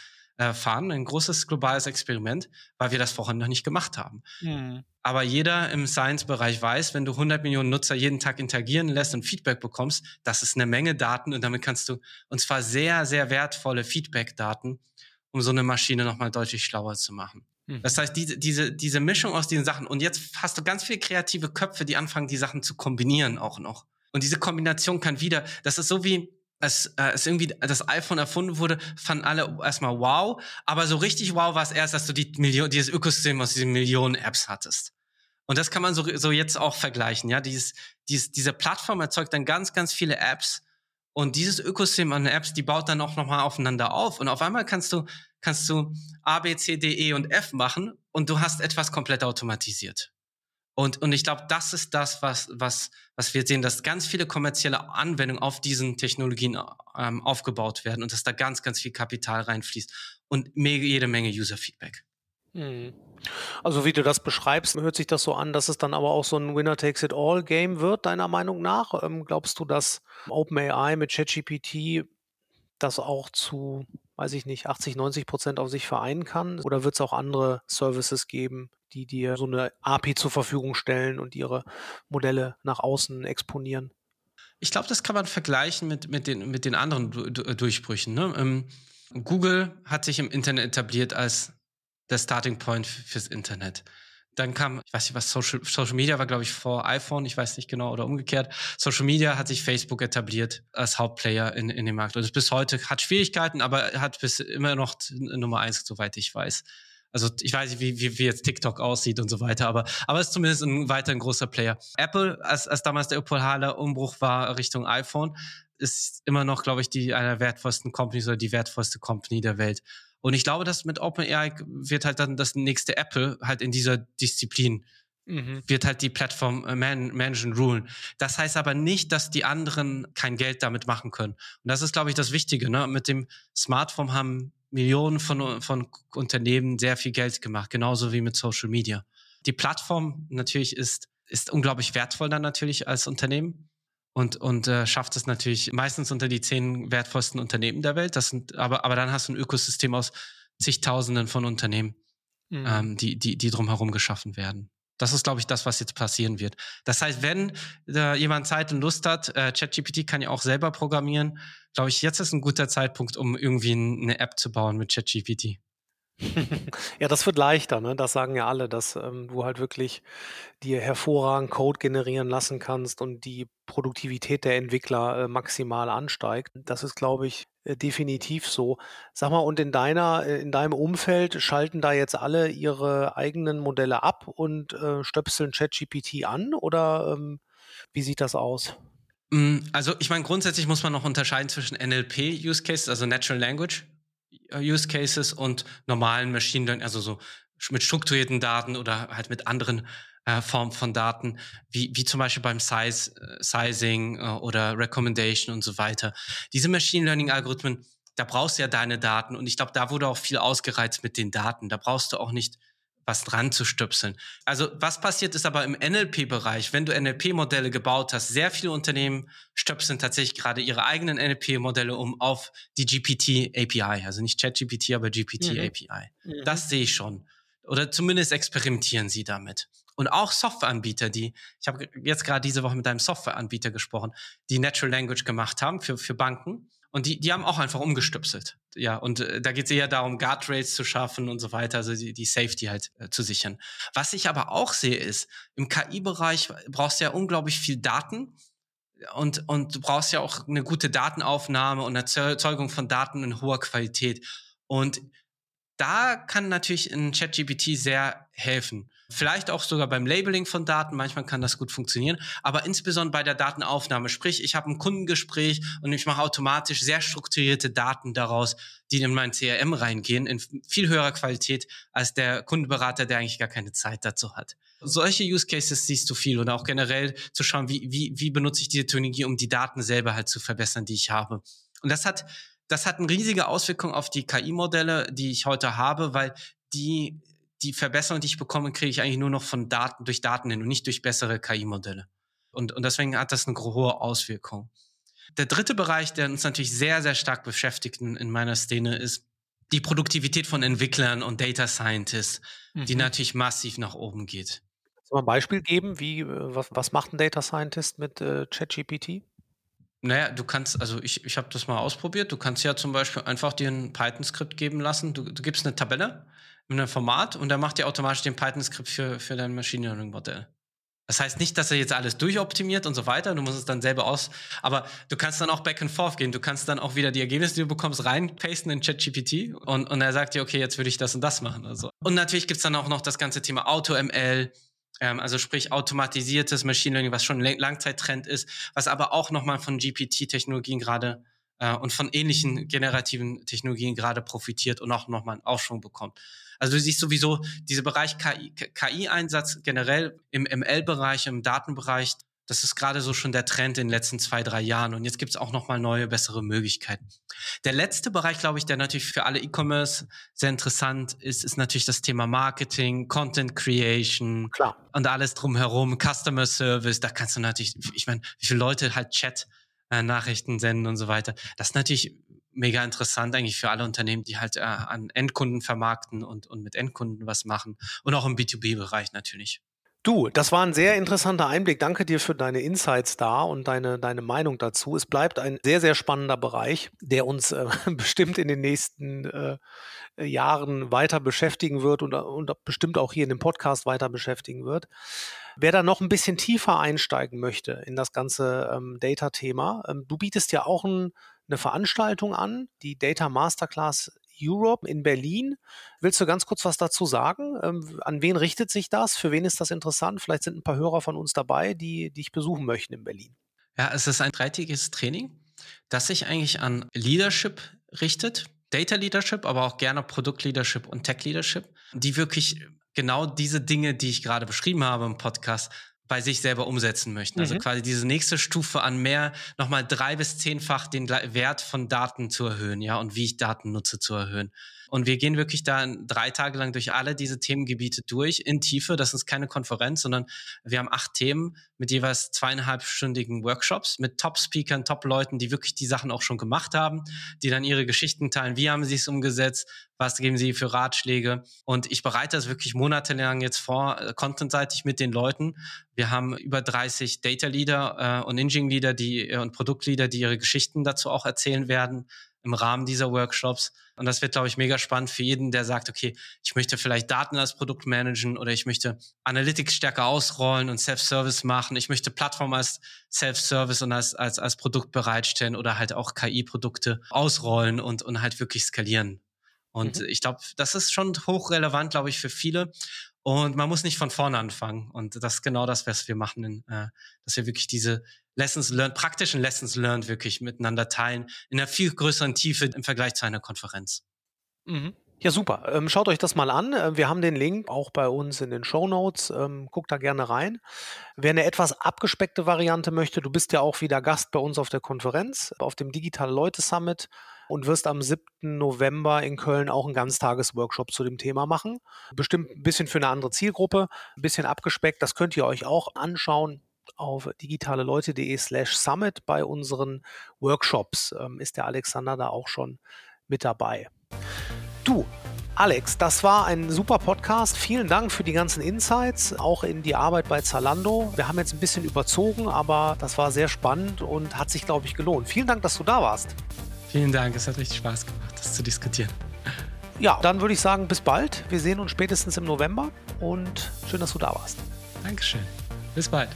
äh, fahren, ein großes globales Experiment, weil wir das vorhin noch nicht gemacht haben. Mhm. Aber jeder im Science-Bereich weiß, wenn du 100 Millionen Nutzer jeden Tag interagieren lässt und Feedback bekommst, das ist eine Menge Daten und damit kannst du, und zwar sehr, sehr wertvolle Feedback-Daten, um so eine Maschine nochmal deutlich schlauer zu machen. Mhm. Das heißt, diese, diese, diese Mischung aus diesen Sachen und jetzt hast du ganz viele kreative Köpfe, die anfangen, die Sachen zu kombinieren auch noch. Und diese Kombination kann wieder, das ist so wie, als, äh, als irgendwie das iPhone erfunden wurde, fanden alle erstmal wow. Aber so richtig wow war es erst, dass du die Million, dieses Ökosystem aus diesen Millionen Apps hattest. Und das kann man so, so jetzt auch vergleichen. Ja, dieses, dieses, diese Plattform erzeugt dann ganz, ganz viele Apps. Und dieses Ökosystem an Apps, die baut dann auch nochmal aufeinander auf. Und auf einmal kannst du, kannst du A, B, C, D, E und F machen und du hast etwas komplett automatisiert. Und, und ich glaube, das ist das, was, was, was wir sehen, dass ganz viele kommerzielle Anwendungen auf diesen Technologien ähm, aufgebaut werden und dass da ganz, ganz viel Kapital reinfließt und jede Menge User-Feedback. Hm. Also wie du das beschreibst, hört sich das so an, dass es dann aber auch so ein Winner-Takes-it-all-Game wird, deiner Meinung nach? Ähm, glaubst du, dass OpenAI mit ChatGPT das auch zu, weiß ich nicht, 80, 90 Prozent auf sich vereinen kann? Oder wird es auch andere Services geben, die dir so eine API zur Verfügung stellen und ihre Modelle nach außen exponieren? Ich glaube, das kann man vergleichen mit, mit, den, mit den anderen du Durchbrüchen. Ne? Ähm, Google hat sich im Internet etabliert als der Starting Point fürs Internet. Dann kam, ich weiß nicht was, Social, Social Media war, glaube ich, vor iPhone, ich weiß nicht genau, oder umgekehrt. Social Media hat sich Facebook etabliert als Hauptplayer in, in dem Markt. Und bis heute hat Schwierigkeiten, aber hat bis immer noch Nummer eins, soweit ich weiß. Also ich weiß nicht, wie, wie, wie jetzt TikTok aussieht und so weiter, aber, aber es ist zumindest ein weiter ein großer Player. Apple, als, als damals der epocale Umbruch war Richtung iPhone, ist immer noch, glaube ich, die einer der wertvollsten Companies oder die wertvollste Company der Welt. Und ich glaube, dass mit OpenAI wird halt dann das nächste Apple halt in dieser Disziplin mhm. wird halt die Plattform äh, man managen, rulen. Das heißt aber nicht, dass die anderen kein Geld damit machen können. Und das ist, glaube ich, das Wichtige. Ne? Mit dem Smartphone haben Millionen von, von Unternehmen sehr viel Geld gemacht, genauso wie mit Social Media. Die Plattform natürlich ist, ist unglaublich wertvoll dann natürlich als Unternehmen und, und äh, schafft es natürlich meistens unter die zehn wertvollsten Unternehmen der Welt. Das sind, aber, aber dann hast du ein Ökosystem aus zigtausenden von Unternehmen, mhm. ähm, die, die, die drumherum geschaffen werden. Das ist, glaube ich, das, was jetzt passieren wird. Das heißt, wenn äh, jemand Zeit und Lust hat, äh, ChatGPT kann ja auch selber programmieren, glaube ich, jetzt ist ein guter Zeitpunkt, um irgendwie eine App zu bauen mit ChatGPT. Ja, das wird leichter, ne? Das sagen ja alle, dass ähm, du halt wirklich dir hervorragend Code generieren lassen kannst und die Produktivität der Entwickler äh, maximal ansteigt. Das ist, glaube ich, äh, definitiv so. Sag mal, und in deiner, äh, in deinem Umfeld schalten da jetzt alle ihre eigenen Modelle ab und äh, stöpseln ChatGPT an oder ähm, wie sieht das aus? Mm, also ich meine, grundsätzlich muss man noch unterscheiden zwischen NLP-Use Cases, also Natural Language Use Cases und normalen Machine Learning, also so mit strukturierten Daten oder halt mit anderen äh, Formen von Daten, wie, wie zum Beispiel beim Size, äh, Sizing äh, oder Recommendation und so weiter. Diese Machine Learning Algorithmen, da brauchst du ja deine Daten und ich glaube, da wurde auch viel ausgereizt mit den Daten. Da brauchst du auch nicht was dran zu stöpseln. Also was passiert ist aber im NLP-Bereich, wenn du NLP-Modelle gebaut hast, sehr viele Unternehmen stöpseln tatsächlich gerade ihre eigenen NLP-Modelle um auf die GPT-API, also nicht ChatGPT, aber GPT-API. Mhm. mhm. Das sehe ich schon. Oder zumindest experimentieren sie damit. Und auch Softwareanbieter, die, ich habe jetzt gerade diese Woche mit einem Softwareanbieter gesprochen, die Natural Language gemacht haben für, für Banken und die, die haben auch einfach umgestöpselt. Ja, und äh, da geht es eher darum, Guardrails zu schaffen und so weiter, also die, die Safety halt äh, zu sichern. Was ich aber auch sehe, ist, im KI-Bereich brauchst du ja unglaublich viel Daten und, und du brauchst ja auch eine gute Datenaufnahme und Erzeugung von Daten in hoher Qualität. Und da kann natürlich ein ChatGPT sehr helfen. Vielleicht auch sogar beim Labeling von Daten, manchmal kann das gut funktionieren, aber insbesondere bei der Datenaufnahme. Sprich, ich habe ein Kundengespräch und ich mache automatisch sehr strukturierte Daten daraus, die in mein CRM reingehen, in viel höherer Qualität als der Kundenberater, der eigentlich gar keine Zeit dazu hat. Solche Use Cases siehst du viel oder auch generell zu schauen, wie, wie, wie benutze ich diese Technologie, um die Daten selber halt zu verbessern, die ich habe. Und das hat das hat eine riesige Auswirkung auf die KI-Modelle, die ich heute habe, weil die die Verbesserung, die ich bekomme, kriege ich eigentlich nur noch von Daten, durch Daten hin und nicht durch bessere KI-Modelle. Und, und deswegen hat das eine hohe Auswirkung. Der dritte Bereich, der uns natürlich sehr, sehr stark beschäftigt in, in meiner Szene, ist die Produktivität von Entwicklern und Data Scientists, mhm. die natürlich massiv nach oben geht. Kannst du mal ein Beispiel geben, wie, äh, was, was macht ein Data Scientist mit äh, ChatGPT? Naja, du kannst, also ich, ich habe das mal ausprobiert. Du kannst ja zum Beispiel einfach dir ein Python-Skript geben lassen. Du, du gibst eine Tabelle in einem Format und der macht dir automatisch den Python-Skript für, für dein Machine Learning-Modell. Das heißt nicht, dass er jetzt alles durchoptimiert und so weiter. Du musst es dann selber aus. Aber du kannst dann auch back and forth gehen. Du kannst dann auch wieder die Ergebnisse, die du bekommst, reinpasten in ChatGPT und, und er sagt dir, okay, jetzt würde ich das und das machen. Also. Und natürlich gibt's dann auch noch das ganze Thema Auto-ML, also sprich automatisiertes Machine Learning, was schon Langzeittrend ist, was aber auch nochmal von GPT-Technologien gerade äh, und von ähnlichen generativen Technologien gerade profitiert und auch nochmal einen Aufschwung bekommt. Also du siehst sowieso diese Bereich KI-Einsatz generell im ML-Bereich, im Datenbereich, das ist gerade so schon der Trend in den letzten zwei, drei Jahren. Und jetzt gibt es auch nochmal neue, bessere Möglichkeiten. Der letzte Bereich, glaube ich, der natürlich für alle E-Commerce sehr interessant ist, ist natürlich das Thema Marketing, Content Creation Klar. und alles drumherum, Customer Service. Da kannst du natürlich, ich meine, wie viele Leute halt Chat äh, Nachrichten senden und so weiter. Das ist natürlich mega interessant eigentlich für alle Unternehmen, die halt äh, an Endkunden vermarkten und, und mit Endkunden was machen und auch im B2B-Bereich natürlich. Du, das war ein sehr interessanter Einblick. Danke dir für deine Insights da und deine, deine Meinung dazu. Es bleibt ein sehr, sehr spannender Bereich, der uns äh, bestimmt in den nächsten äh, Jahren weiter beschäftigen wird und, und bestimmt auch hier in dem Podcast weiter beschäftigen wird. Wer da noch ein bisschen tiefer einsteigen möchte in das ganze ähm, Data-Thema, ähm, du bietest ja auch ein, eine Veranstaltung an, die Data Masterclass Europe in Berlin. Willst du ganz kurz was dazu sagen? Ähm, an wen richtet sich das? Für wen ist das interessant? Vielleicht sind ein paar Hörer von uns dabei, die dich besuchen möchten in Berlin. Ja, es ist ein dreitägiges Training, das sich eigentlich an Leadership richtet. Data Leadership, aber auch gerne Produkt Leadership und Tech Leadership, die wirklich genau diese Dinge, die ich gerade beschrieben habe im Podcast, bei sich selber umsetzen möchten. Also mhm. quasi diese nächste Stufe an mehr, nochmal drei bis zehnfach den Wert von Daten zu erhöhen, ja, und wie ich Daten nutze zu erhöhen. Und wir gehen wirklich da drei Tage lang durch alle diese Themengebiete durch in Tiefe. Das ist keine Konferenz, sondern wir haben acht Themen mit jeweils zweieinhalbstündigen Workshops mit Top-Speakern, Top-Leuten, die wirklich die Sachen auch schon gemacht haben, die dann ihre Geschichten teilen. Wie haben sie es umgesetzt? Was geben sie für Ratschläge? Und ich bereite das wirklich monatelang jetzt vor, äh, contentseitig mit den Leuten. Wir haben über 30 Data Leader äh, und Engineering Leader, die äh, und Produktleader, die ihre Geschichten dazu auch erzählen werden im Rahmen dieser Workshops. Und das wird, glaube ich, mega spannend für jeden, der sagt, okay, ich möchte vielleicht Daten als Produkt managen oder ich möchte Analytics stärker ausrollen und Self-Service machen. Ich möchte Plattform als Self-Service und als, als, als Produkt bereitstellen oder halt auch KI-Produkte ausrollen und, und halt wirklich skalieren. Und mhm. ich glaube, das ist schon hochrelevant, glaube ich, für viele. Und man muss nicht von vorne anfangen. Und das ist genau das, was wir machen, in, äh, dass wir wirklich diese Lessons learned, praktischen Lessons learned wirklich miteinander teilen, in einer viel größeren Tiefe im Vergleich zu einer Konferenz. Mhm. Ja, super. Ähm, schaut euch das mal an. Äh, wir haben den Link auch bei uns in den Show Notes. Ähm, guckt da gerne rein. Wer eine etwas abgespeckte Variante möchte, du bist ja auch wieder Gast bei uns auf der Konferenz, auf dem Digitale Leute Summit und wirst am 7. November in Köln auch einen Ganztagesworkshop zu dem Thema machen. Bestimmt ein bisschen für eine andere Zielgruppe, ein bisschen abgespeckt. Das könnt ihr euch auch anschauen auf digitaleleute.de slash summit bei unseren Workshops. Ähm, ist der Alexander da auch schon mit dabei. Du, Alex, das war ein super Podcast. Vielen Dank für die ganzen Insights, auch in die Arbeit bei Zalando. Wir haben jetzt ein bisschen überzogen, aber das war sehr spannend und hat sich, glaube ich, gelohnt. Vielen Dank, dass du da warst. Vielen Dank, es hat richtig Spaß gemacht, das zu diskutieren. Ja, dann würde ich sagen, bis bald. Wir sehen uns spätestens im November und schön, dass du da warst. Dankeschön. Bis bald.